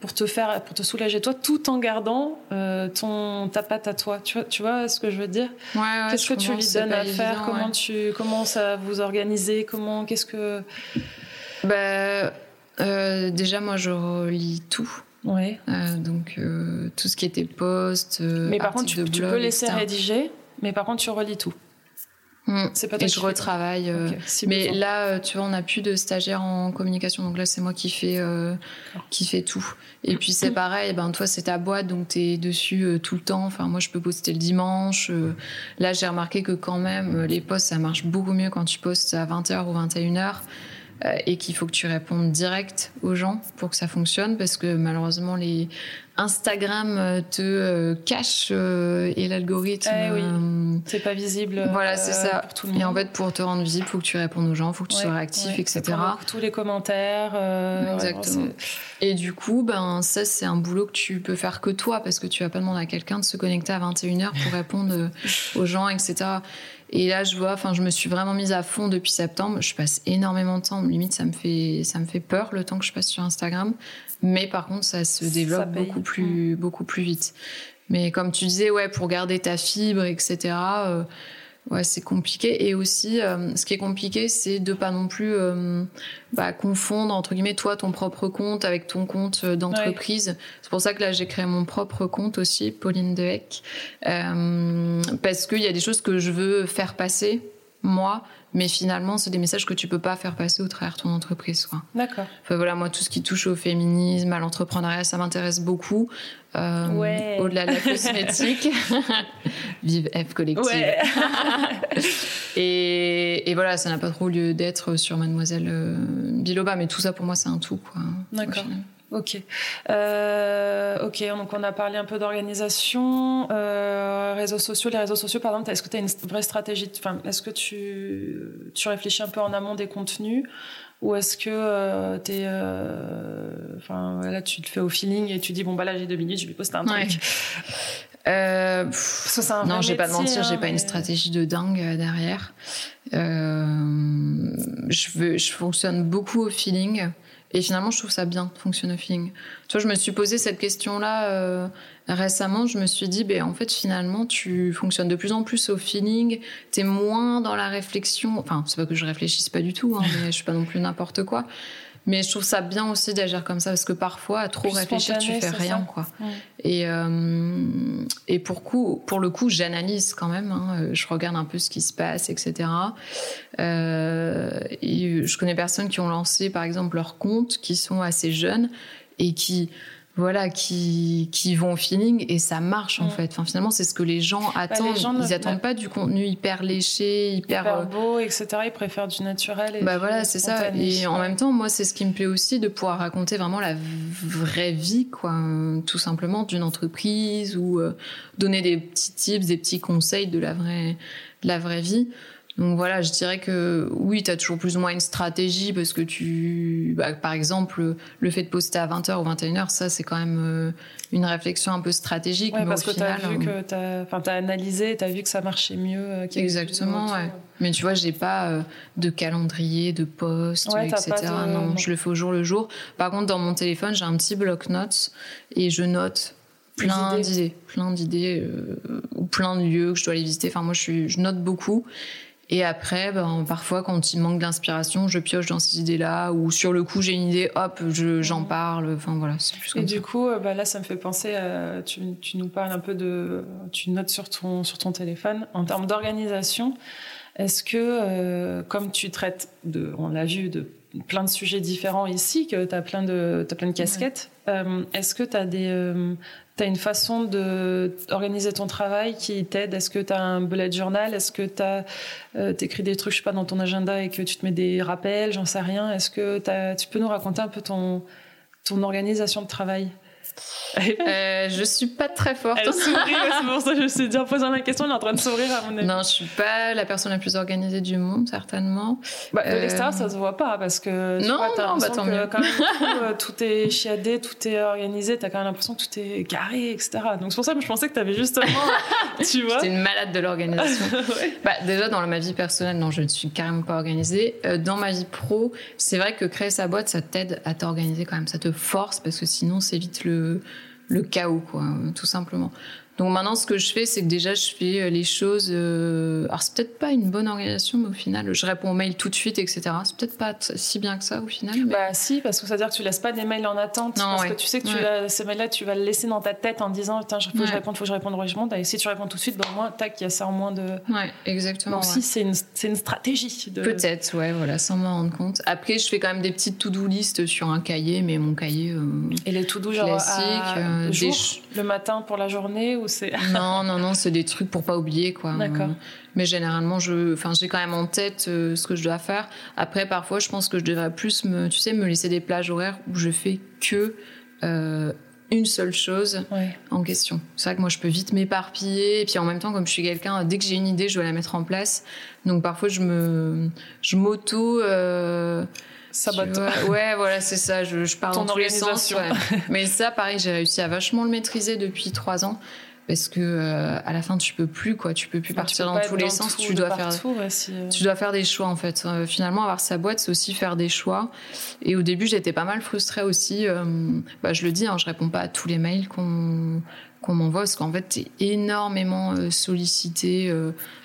pour te faire, pour te soulager toi, tout en gardant ton ta patte à toi? Tu vois, tu vois ce que je veux dire? Ouais, ouais, Qu'est-ce que tu lui donnes à faire? évident, Comment ouais. tu comment ça vous organisez? Comment qu'est-ce que Bah, euh, déjà, moi, je relis tout. ouais. Euh, donc, euh, tout ce qui était post, euh, Mais par contre, tu, peux laisser etc. rédiger, mais par contre, tu relis tout. Mm. C'est pas toi Et je retravaille. si Mais besoin. là, tu vois, on n'a plus de stagiaires en communication, donc là, c'est moi qui fais, qui fait tout. Et puis c'est pareil, ben toi, c'est ta boîte, donc t'es dessus euh, tout le temps. Enfin, moi, je peux poster le dimanche. euh, là, j'ai remarqué que quand même, euh, les posts, ça marche beaucoup mieux quand tu postes à 20h ou 21h. Euh, et qu'il faut que tu répondes direct aux gens pour que ça fonctionne parce que malheureusement les Instagram euh, te euh, cache et l'algorithme Eh oui. c'est pas visible. voilà, c'est ça. Pour tout le monde. Et en fait, pour te rendre visible, faut que tu répondes aux gens, faut que tu Ouais, sois réactif, ouais. etc. Tous les commentaires. euh, Exactement. Et du coup, ben ça, c'est un boulot que tu peux faire que toi, parce que tu vas pas demander à quelqu'un de se connecter à 21h pour répondre aux gens, etc. Et là, je vois, enfin, je me suis vraiment mise à fond depuis septembre. Je passe énormément de temps. Limite, ça me fait, ça me fait peur le temps que je passe sur Instagram. Mais par contre, ça se développe beaucoup plus, beaucoup plus vite. Mais comme tu disais, ouais, pour garder ta fibre, etc. euh, Ouais, c'est compliqué. Et aussi, euh, ce qui est compliqué, c'est de pas non plus euh, bah, confondre, entre guillemets, toi, ton propre compte avec ton compte euh, d'entreprise. C'est pour ça que là, j'ai créé mon propre compte aussi, Pauline Dehec. Euh, parce qu'il y a des choses que je veux faire passer, moi, mais finalement, c'est des messages que tu peux pas faire passer au travers de ton entreprise. D'accord. Enfin, voilà, moi, tout ce qui touche au féminisme, à l'entrepreneuriat, ça m'intéresse beaucoup. Euh, Ouais. Au-delà de la cosmétique. Vive F collective. Ouais. Et, et voilà, ça n'a pas trop lieu d'être sur Mademoiselle euh, Biloba, mais tout ça pour moi c'est un tout. D'accord. Ok. Euh, ok, donc on a parlé un peu d'organisation, euh, réseaux sociaux. Les réseaux sociaux, par exemple, est-ce que tu as une vraie stratégie de- Enfin, est-ce que tu, tu réfléchis un peu en amont des contenus ou est-ce que euh, t'es, euh, enfin, là, tu te fais au feeling et tu dis bon bah là j'ai deux minutes, je vais poster un truc. Pff, que c'est un non, vais pas métier, mentir, j'ai hein, pas une stratégie de dingue derrière. Je, veux, je fonctionne beaucoup au feeling. Et finalement, je trouve ça bien de fonctionner au feeling. Tu vois, je me suis posé cette question-là euh, récemment. Je me suis dit, ben, en fait, finalement, tu fonctionnes de plus en plus au feeling. T'es moins dans la réflexion. Enfin, c'est pas que je réfléchisse pas du tout, hein, mais je suis pas non plus n'importe quoi. Mais je trouve ça bien aussi d'agir comme ça parce que parfois, à trop réfléchir, tu fais rien, quoi. Et euh, et pour coup, pour le coup, j'analyse quand même. Hein, je regarde un peu ce qui se passe, etc. Euh, et je connais personnes qui ont lancé, par exemple, leur compte, qui sont assez jeunes et qui voilà, qui, qui vont au feeling et ça marche en mm. fait. Enfin, finalement, c'est ce que les gens bah, attendent. ils n'attendent pas du contenu hyper léché, hyper, hyper euh, beau, etc. Ils préfèrent du naturel. Et bah voilà, c'est ça. Et en même temps, moi, c'est ce qui me plaît aussi de pouvoir raconter vraiment la vraie vie, quoi, tout simplement d'une entreprise ou euh, donner des petits tips, des petits conseils de la vraie, de la vraie vie. Donc voilà, je dirais que oui, tu as toujours plus ou moins une stratégie parce que tu, bah, par exemple, le fait de poster à 20h ou 21h, ça c'est quand même euh, une réflexion un peu stratégique. Ouais, parce que tu as vu euh, as, analysé, tu as vu que ça marchait mieux. Euh, Exactement, ouais. Mais tu vois, j'ai pas de calendrier, de poste, etc. Non, je le fais au jour le jour. Par contre, dans mon téléphone, j'ai un petit bloc-notes et je note plein d'idées, plein d'idées ou plein de lieux que je dois aller visiter. Enfin, moi, je, suis, je note beaucoup. Et après, ben, parfois, quand il manque d'inspiration, je pioche dans ces idées-là, ou sur le coup, j'ai une idée, hop, j'en parle. Enfin voilà, c'est plus Et du coup, euh, bah, là, ça me fait penser, à, tu, tu, nous parles un peu de, tu notes sur ton, sur ton téléphone, en termes d'organisation. Est-ce que, euh, comme tu traites, de, on l'a vu, de plein de sujets différents ici, que tu as plein de, as plein de casquettes, euh, est-ce que tu as des, tu as une façon d'organiser ton travail qui t'aide? Est-ce que tu as un bullet journal? Est-ce que tu euh, des trucs, je pas, dans ton agenda et que tu te mets des rappels? J'en sais rien. Est-ce que tu peux nous raconter un peu ton organisation de travail? euh, je suis pas très forte. Elle sourit, c'est pour ça que je me suis dit en posant la question, elle est en train de sourire à mon avis. Non, je suis pas la personne la plus organisée du monde, certainement. Bah, de euh, l'extérieur, ça se voit pas parce que non, non, bah, tant mieux. Quand même, euh, tout, est chiadé, tout est organisé, t'as quand même l'impression que tout est carré, etc. Donc c'est pour ça que je pensais que t'avais justement, tu vois. J'étais une malade de l'organisation. bah, déjà dans ma vie personnelle, non, je ne suis carrément pas organisée. dans ma vie pro, c'est vrai que créer sa boîte, ça t'aide à t'organiser quand même, ça te force parce que sinon c'est vite le le chaos, quoi, tout simplement. Donc maintenant, ce que je fais, c'est que déjà, je fais euh, les choses. Euh... Alors, c'est peut-être pas une bonne organisation, mais au final, je réponds aux mails tout de suite, etc. C'est peut-être pas si bien que ça, au final. Bah, si, parce que ça veut dire que tu laisses pas des mails en attente. Non, parce que tu sais que tu ces mails-là, tu vas le laisser dans ta tête en disant, tiens, il faut que je réponde, faut que je réponde au Et si tu réponds tout de suite, ben, au moins, tac, il y a ça en moins de. Ouais, exactement. Donc, si, c'est une, une, stratégie. De... Peut-être, ouais, voilà, sans m'en rendre compte. Après, je fais quand même des petites to-do list sur un cahier, mais mon cahier. Euh, Et les to-do, genre. Classiques. Euh, jour, Le matin pour la journée ou c'est. Non, non, non, c'est des trucs pour pas oublier, quoi. D'accord. Mais généralement, je, enfin, j'ai quand même en tête euh, ce que je dois faire. Après, parfois, je pense que je devrais plus me, tu sais, me laisser des plages horaires où je fais que euh, une seule chose en question. C'est vrai que moi, je peux vite m'éparpiller. Et puis en même temps, comme je suis quelqu'un, dès que j'ai une idée, je dois la mettre en place. Donc parfois, je me, je m'auto. Euh, Sabote. Ouais, voilà, c'est ça. Je, je pars dans tous les sens. Mais ça, pareil, j'ai réussi à vachement le maîtriser depuis trois ans parce que euh, à la fin tu peux plus quoi. Tu peux plus partir dans tous les sens. tu dois faire euh. tu dois faire des choix en fait. Euh, finalement avoir sa boîte c'est aussi faire des choix. Et au début j'étais pas mal frustrée aussi bah, je le dis hein, je réponds pas à tous les mails qu'on qu'on m'envoie parce qu'en fait t'es énormément sollicité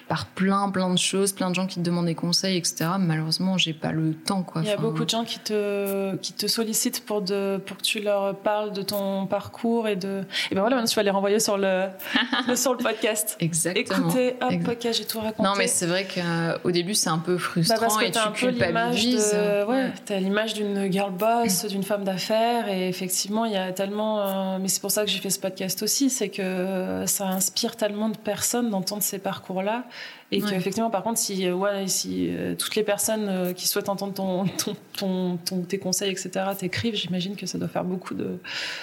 par plein, plein de choses, plein de gens qui te demandent des conseils, etc. Malheureusement, j'ai pas le temps, quoi. Il y a beaucoup de gens qui te, qui te sollicitent pour, de, pour que tu leur parles de ton parcours et de. Et ben voilà, maintenant tu vas les renvoyer sur le, sur le podcast. Exactement. Écoutez, hop, podcast, j'ai tout raconté. Non, mais c'est vrai qu'au début, c'est un peu frustrant bah parce que et tu un culpabilises. De, ouais, t'as l'image d'une girl boss, d'une femme d'affaires, et effectivement, il y a tellement. Euh, mais c'est pour ça que j'ai fait ce podcast aussi, c'est que ça inspire tellement de personnes d'entendre ces parcours-là. Et qu'effectivement, par contre, si, euh, ouais, si euh, toutes les personnes euh, qui souhaitent entendre ton, ton, ton, tes conseils, etc., t'écrivent, j'imagine que ça doit faire beaucoup de.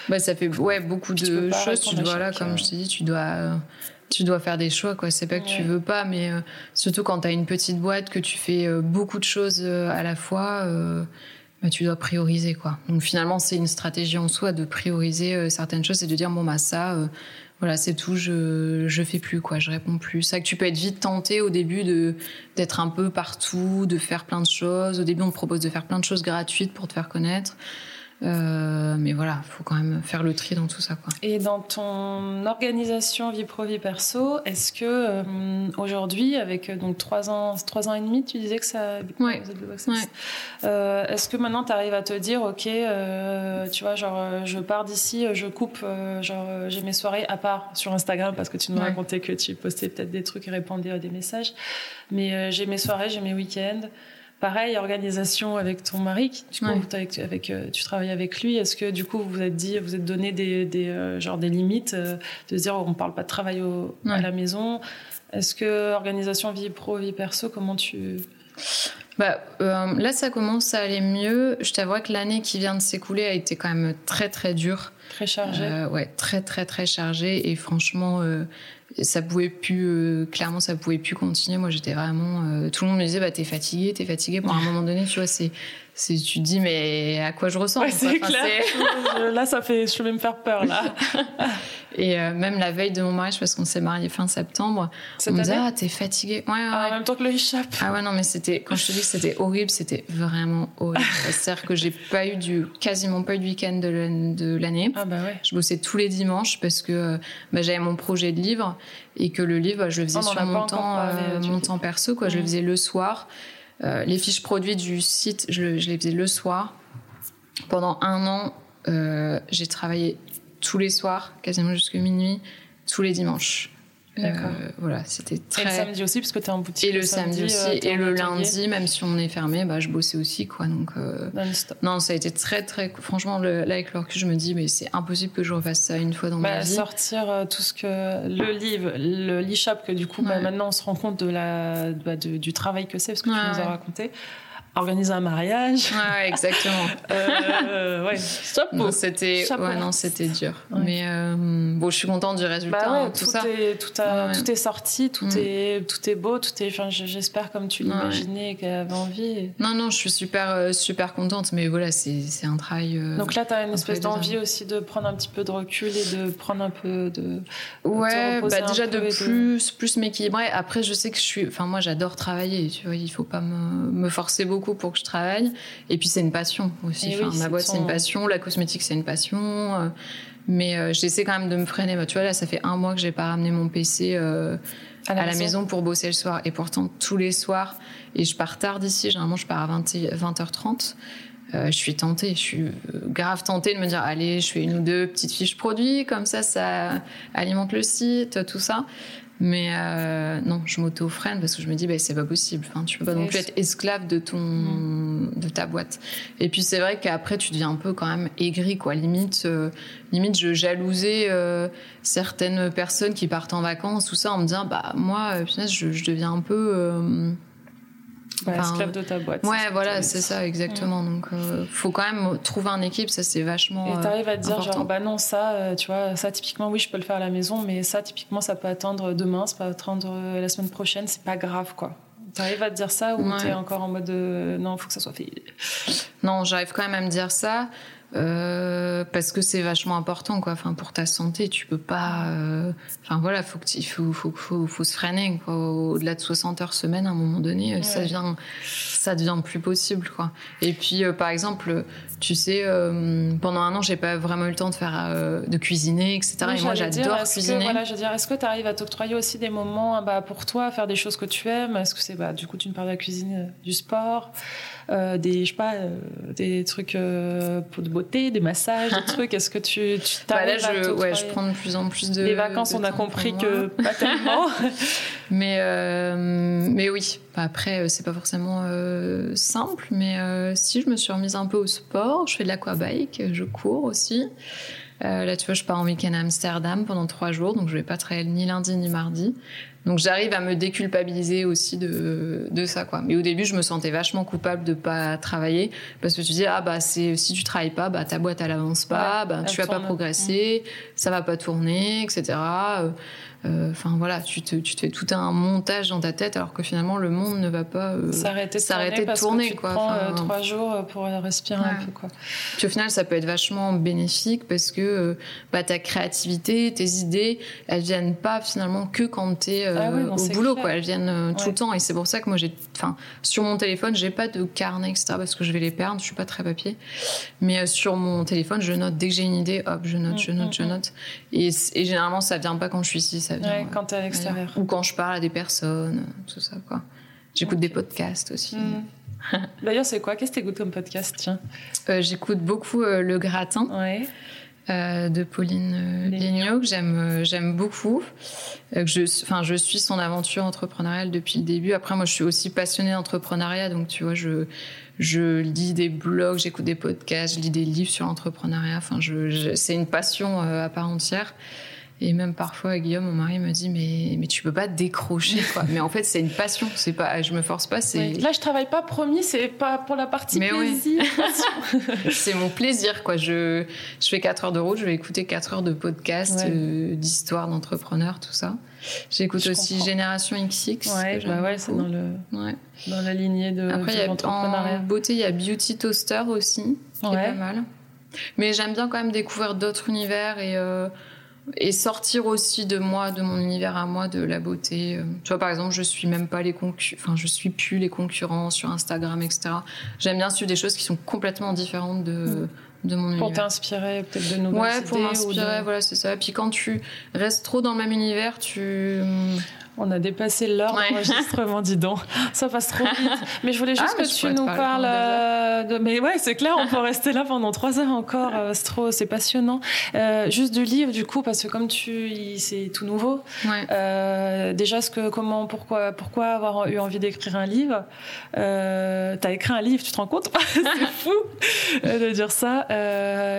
Bah, ça fait ouais, beaucoup de choses. Tu dois, là, comme je t'ai dit, tu dois. tu dois faire des choix, quoi. C'est pas que tu veux pas, mais surtout quand tu as une petite boîte, que tu fais beaucoup de choses à la fois, bah, tu dois prioriser, quoi. Donc finalement, c'est une stratégie en soi de prioriser certaines choses et de dire, bon, bah ça, voilà, c'est tout. Je je fais plus quoi, je réponds plus. C'est que tu peux être vite tenté au début de d'être un peu partout, de faire plein de choses. Au début, on te propose de faire plein de choses gratuites pour te faire connaître. Euh, mais voilà, il faut quand même faire le tri dans tout ça. Quoi. Et dans ton organisation vie pro vie perso, est-ce que euh, aujourd'hui, avec euh, donc trois ans, trois ans et demi, tu disais que ça, ouais. Euh, est-ce que maintenant tu arrives à te dire, ok, tu vois, genre je pars d'ici, je coupe, genre j'ai mes soirées à part sur Instagram parce que tu nous racontais que tu postais peut-être des trucs et répondais à des messages, mais j'ai mes soirées, j'ai mes week-ends. Pareil, organisation avec ton mari, avec, euh, tu travailles avec lui. Est-ce que du coup vous vous êtes dit, vous êtes donné des, des euh, genre des limites, euh, de se dire on parle pas de travail à la maison. Est-ce que organisation vie pro vie perso, comment tu bah, là, ça commence à aller mieux. Je t'avoue que l'année qui vient de s'écouler a été quand même très très dure. Très chargée. ouais, très très très chargée. Et franchement, ça pouvait plus euh, clairement ça pouvait plus continuer. Moi j'étais vraiment euh, tout le monde me disait bah t'es fatigué t'es fatigué pour un moment donné tu vois c'est tu te dis mais à quoi je ressemble c'est clair. là ça fait je vais me faire peur là. Et euh, même la veille de mon mariage parce qu'on s'est marié fin septembre on me disait ah t'es fatigué ouais, ouais, ah, en même temps que le hijab ah ouais non mais c'était quand je te dis que c'était horrible c'était vraiment horrible. C'est à dire que j'ai pas eu du quasiment pas eu de week-end de l'année. Ah bah ouais. Je bossais tous les dimanches parce que bah, j'avais mon projet de livre et que le livre je le faisais sur mon temps euh, mon temps perso quoi. Je le faisais le soir euh, les fiches produits du site, je, les faisais le soir. Pendant un an, euh, j'ai travaillé tous les soirs, quasiment jusqu'à minuit, tous les dimanches. D'accord. Euh, voilà, c'était très. Et le samedi aussi, parce que tu es en boutique. Et le, samedi, aussi. et le lundi, même si on est fermé, bah, je bossais aussi, quoi. Donc, non, ça a été très, très. Franchement, là, avec le recul, je me dis, mais c'est impossible que je refasse ça une fois dans ma bah, vie. Sortir tout ce que. Le livre, le l'e-shop, que du coup, bah, maintenant, on se rend compte de la, du travail que c'est, parce que tu nous as raconté organiser un mariage. Ouais, exactement. euh, ouais, C'était, ouais, non, c'était dur. Mais euh, bon, je suis contente du résultat. Bah hein, tout, ça. Est, tout, a, tout est sorti, tout mm. est, tout est beau, tout est. J'espère comme tu l'imaginais qu'elle avait envie. Non, non, je suis super, euh, super contente. Mais voilà, c'est un travail. Euh, Donc là, tu as une espèce d'envie aussi de prendre un petit peu de recul et de prendre un peu de. Ouais, bah déjà de plus, plus m'équilibrer. Après, je sais que je suis. Enfin, moi, j'adore travailler. Tu vois, il faut pas me, me forcer beaucoup pour que je travaille. Et puis c'est une passion aussi. Enfin, ma boîte c'est une passion, la cosmétique c'est une passion. Euh, mais euh, j'essaie quand même de me freiner. Bah, tu vois là, ça fait un mois que j'ai pas ramené mon PC euh, à, la, maison. pour bosser le soir. Et pourtant tous les soirs, et je pars tard d'ici. Généralement je pars à 20, 20h30. je suis tentée, je suis grave tentée de me dire allez, je fais une ou deux petites fiches produits, comme ça, ça alimente le site, tout ça. Mais euh, non, je m'auto-freine parce que je me dis, bah, c'est pas possible. Enfin, tu peux pas non plus être esclave de ton, mm. de ta boîte. Et puis c'est vrai qu'après, tu deviens un peu quand même aigri, quoi. Limite, euh, limite, je jalousais euh, certaines personnes qui partent en vacances, tout ça, en me disant, bah moi, je, je deviens un peu Ouais, esclave de ta boîte. Ouais, voilà, c'est ça, exactement. Donc, euh, faut quand même trouver un équipe, ça c'est vachement. Et t'arrives à te dire, genre, bah non, ça, euh, tu vois, ça typiquement, oui, je peux le faire à la maison, mais ça, typiquement, ça peut attendre demain, ça peut attendre euh, la semaine prochaine, c'est pas grave, quoi. T'arrives à te dire ça ou t'es encore en mode non, faut que ça soit fait Non, j'arrive quand même à me dire ça. Euh, parce que c'est vachement important quoi. Enfin pour ta santé tu peux pas euh, enfin voilà faut que faut, faut, faut, faut, se freiner quoi. Au-delà de 60 heures semaine à un moment donné ça devient ça devient plus possible quoi. Et puis euh, par exemple tu sais pendant un an j'ai pas vraiment eu le temps de faire de cuisiner etc et moi j'adore cuisiner que, voilà je veux dire est-ce que tu arrives à t'octroyer aussi des moments bah, pour toi faire des choses que tu aimes? Est-ce que c'est bah du coup tu me parles de la cuisine du sport? Des je sais pas des trucs pour de des massages, des trucs Est-ce que tu, tu bah là, je, ouais, je prends de plus en plus de. Les vacances, on a compris que pas tellement. mais, euh, mais oui. Bah, après, euh, c'est pas forcément euh, simple, mais si je me suis remise un peu au sport, je fais de l'aquabike, je cours aussi. là, tu vois, je pars en week-end à Amsterdam pendant trois jours, donc je vais pas travailler ni lundi ni mardi. Donc j'arrive à me déculpabiliser aussi de, de ça quoi. Mais au début je me sentais vachement coupable de pas travailler parce que tu dis ah bah c'est si tu travailles pas bah ta boîte elle avance pas, bah tu vas pas progresser, ça va pas tourner etc. euh, enfin voilà, tu te, tu te fais tout un montage dans ta tête alors que finalement le monde ne va pas euh, s'arrêter de tourner. tu quoi. prends euh, trois jours pour respirer un peu. Quoi. Puis au final, ça peut être vachement bénéfique parce que bah, ta créativité, tes idées, elles viennent pas finalement que quand tu es ah au boulot. Quoi. Elles viennent tout le temps. Et c'est pour ça que moi, j'ai, sur mon téléphone, j'ai pas de carnet, etc. parce que je vais les perdre. Je suis pas très papier. Mais sur mon téléphone, je note. Dès que j'ai une idée, hop, je note, je note, je mm, mm, mm. note. Et, et, généralement, ça vient pas quand je suis ici. Ça vient, quand tu es à l'extérieur. Ou quand je parle à des personnes, tout ça, quoi. J'écoute des podcasts aussi. D'ailleurs, c'est quoi? Qu'est-ce que tu écoutes comme podcast? Tiens. Euh, j'écoute beaucoup euh, Le Gratin. Ouais. Euh, de Pauline Léniaud que j'aime j'aime beaucoup je enfin je suis son aventure entrepreneuriale depuis le début après moi je suis aussi passionnée d'entrepreneuriat donc tu vois je je lis des blogs j'écoute des podcasts je lis des livres sur l'entrepreneuriat enfin je, c'est une passion à part entière et même parfois, Guillaume, mon mari, me dit mais mais tu peux pas décrocher quoi. mais en fait, c'est une passion. C'est pas, je me force pas. C'est là, je travaille pas. Promis, c'est pas pour la partie mais plaisir. c'est mon plaisir quoi. Je je fais 4 heures de route, je vais écouter 4 heures de podcast, euh, d'histoire d'entrepreneurs, tout ça. J'écoute aussi Génération XX. Ouais, bah ouais, c'est dans le dans la lignée de. Après, il y a en beauté, il y a Beauty Toaster aussi, qui est pas mal. Mais j'aime bien quand même découvrir d'autres univers et euh, et sortir aussi de moi, de mon univers à moi, de la beauté. Euh, tu vois, par exemple, je suis même pas les concurrents, enfin, je suis plus les concurrents sur Instagram, etc. J'aime bien suivre des choses qui sont complètement différentes de, de mon univers. Pour t'inspirer, peut-être de nouvelles ouais, idées. pour m'inspirer, voilà, c'est ça. Et puis quand tu restes trop dans le même univers, tu on a dépassé l'heure d'enregistrement, dis donc. Ça passe trop vite. Mais je voulais juste ah, que tu nous parles euh, de. Mais ouais, c'est clair, on peut rester là pendant trois heures encore. Euh, c'est trop, c'est passionnant. Euh, juste du livre, du coup, parce que comme tu, c'est tout nouveau. déjà, ce que, comment, pourquoi, pourquoi avoir eu envie d'écrire un livre? T'as écrit un livre, tu te rends compte? C'est fou de dire ça.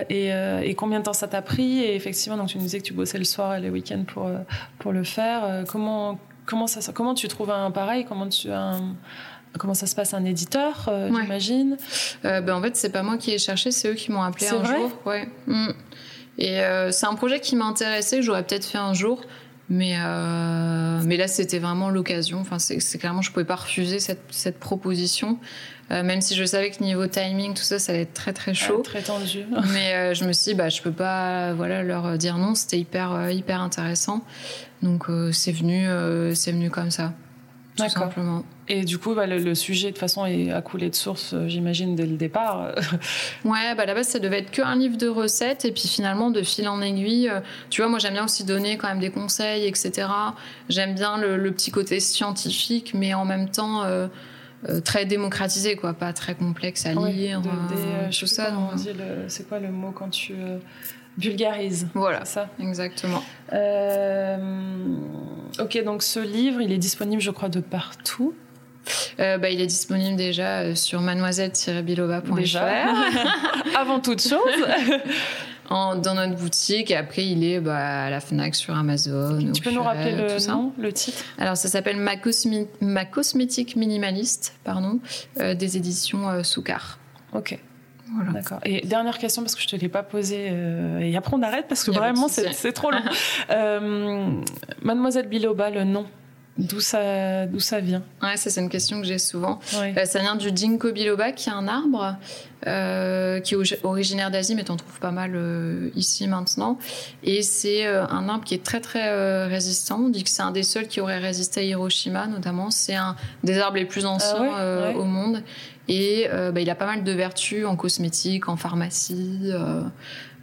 Et, et, combien de temps ça t'a pris? Et effectivement, donc tu nous disais que tu bossais le soir et les week-ends pour pour le faire. Comment comment ça, comment tu trouves un pareil? Comment tu un, Comment ça se passe un éditeur, euh, j'imagine? Euh, ben, En fait, c'est pas moi qui ai cherché, c'est eux qui m'ont appelé un jour. Ouais. Mm. Et euh, c'est un projet qui m'intéressait, que j'aurais peut-être fait un jour. Mais, mais là, c'était vraiment l'occasion. Enfin, c'est clairement, je pouvais pas refuser cette, cette proposition. Même si je savais que niveau timing, tout ça, ça allait être très très chaud. très tendu. mais je me suis dit, bah, je peux pas voilà, leur dire non. C'était hyper, hyper intéressant. Donc euh, c'est venu, euh, c'est venu comme ça. Tout simplement. Et du coup, bah, le, sujet, de toute façon, est à couler de source, euh, j'imagine, dès le départ. ouais, bah, à la base, ça devait être qu'un livre de recettes. Et puis finalement, de fil en aiguille, tu vois, moi, j'aime bien aussi donner quand même des conseils, etc. J'aime bien le, petit côté scientifique, mais en même temps. Très démocratisé, quoi, pas très complexe à lire. tout ça. C'est quoi le mot quand tu vulgarise. Voilà, ça. Exactement. Euh, ok, donc ce livre, il est disponible, je crois, de partout. Euh, bah, il est disponible déjà euh, sur mademoiselle-bilova.fr. Déjà, avant toute chose. En, dans notre boutique et après il est bah, à la Fnac sur Amazon. Tu peux nous rappeler le nom, le titre? Alors ça s'appelle Ma, Ma, cosmétique minimaliste, pardon, des éditions Soukar. Ok. D'accord. Et dernière question, parce que je ne te l'ai pas posée, euh, et après on arrête parce que vraiment c'est trop long. euh, Mademoiselle Biloba, le nom, d'où ça, d'où ça vient Ouais, ça c'est une question que j'ai souvent. Euh, ça vient du ginkgo biloba, qui est un arbre euh, qui est originaire d'Asie, mais t'en trouves pas mal ici maintenant. Et c'est un arbre qui est très très résistant. On dit que c'est un des seuls qui aurait résisté à Hiroshima, notamment. C'est un des arbres les plus anciens ah au monde. Et euh, bah, il a pas mal de vertus en cosmétique, en pharmacie.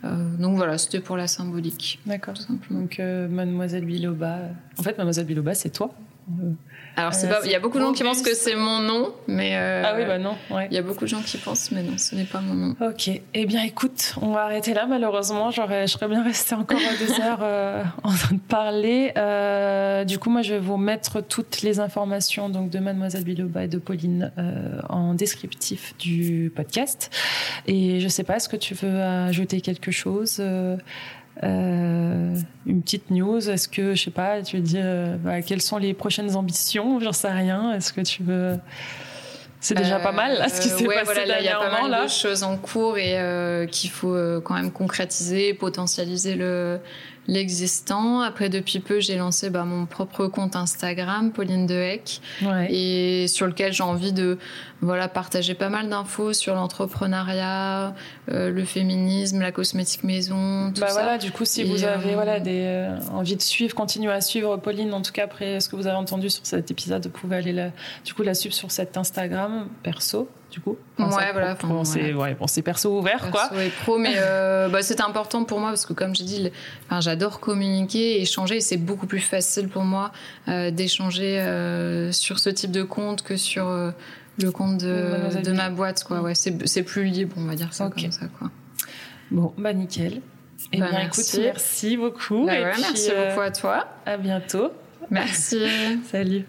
Euh, euh, donc voilà, c'était pour la symbolique. D'accord. Donc Mademoiselle Biloba. En fait, Mademoiselle Biloba, c'est toi alors, c'est pas, il y a beaucoup de gens qui pensent que c'est mon nom, mais. Euh, ah oui, bah non, Il y a beaucoup de gens qui pensent, mais non, ce n'est pas mon nom. Ok. Eh bien, écoute, on va arrêter là, malheureusement. J'aurais, je serais bien restée encore deux heures euh, en train de parler. Euh, du coup, moi, je vais vous mettre toutes les informations donc, de Mademoiselle Biloba et de Pauline en descriptif du podcast. Et je sais pas, est-ce que tu veux ajouter quelque chose euh, une petite news Est-ce que, je sais pas, tu veux dire, euh, bah, quelles sont les prochaines ambitions? J'en sais rien. Est-ce que tu veux. C'est déjà pas mal, là, ce qui s'est passé voilà, Il y a pas mal de choses en cours et qu'il faut quand même concrétiser, potentialiser le, l'existant. Après, depuis peu, j'ai lancé bah, mon propre compte Instagram, Pauline Dehec, et sur lequel j'ai envie de voilà, partager pas mal d'infos sur l'entrepreneuriat, euh, le féminisme, la cosmétique maison, tout bah ça. Voilà, du coup, si vous avez voilà, des, envie de suivre, continuer à suivre Pauline, en tout cas après ce que vous avez entendu sur cet épisode, vous pouvez aller la, du coup, la suivre sur cet Instagram perso du coup. ouais, voilà. Bon, c'est ouais, bon, perso ouvert, perso quoi. Et pro, mais euh, bah, c'était important pour moi parce que, comme j'ai dit, enfin, j'adore communiquer, échanger, et c'est beaucoup plus facile pour moi euh, d'échanger euh, sur ce type de compte que sur le compte de, de ma boîte, quoi. Ouais, c'est plus libre, on va dire ça comme ça, quoi. Bon, bah nickel. Et eh bah, bien, merci. écoute, merci beaucoup. Bah, et merci beaucoup à toi. À bientôt. Merci. Salut.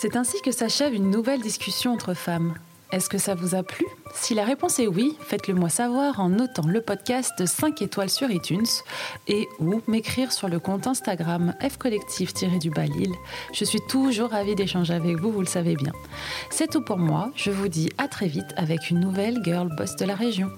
C'est ainsi que s'achève une nouvelle discussion entre femmes. Est-ce que ça vous a plu? Si la réponse est oui, faites-le moi savoir en notant le podcast de 5 étoiles sur iTunes et ou m'écrire sur le compte Instagram fcollectif-du-balil. Je suis toujours ravie d'échanger avec vous, vous le savez bien. C'est tout pour moi, je vous dis à très vite avec une nouvelle Girl Boss de la région.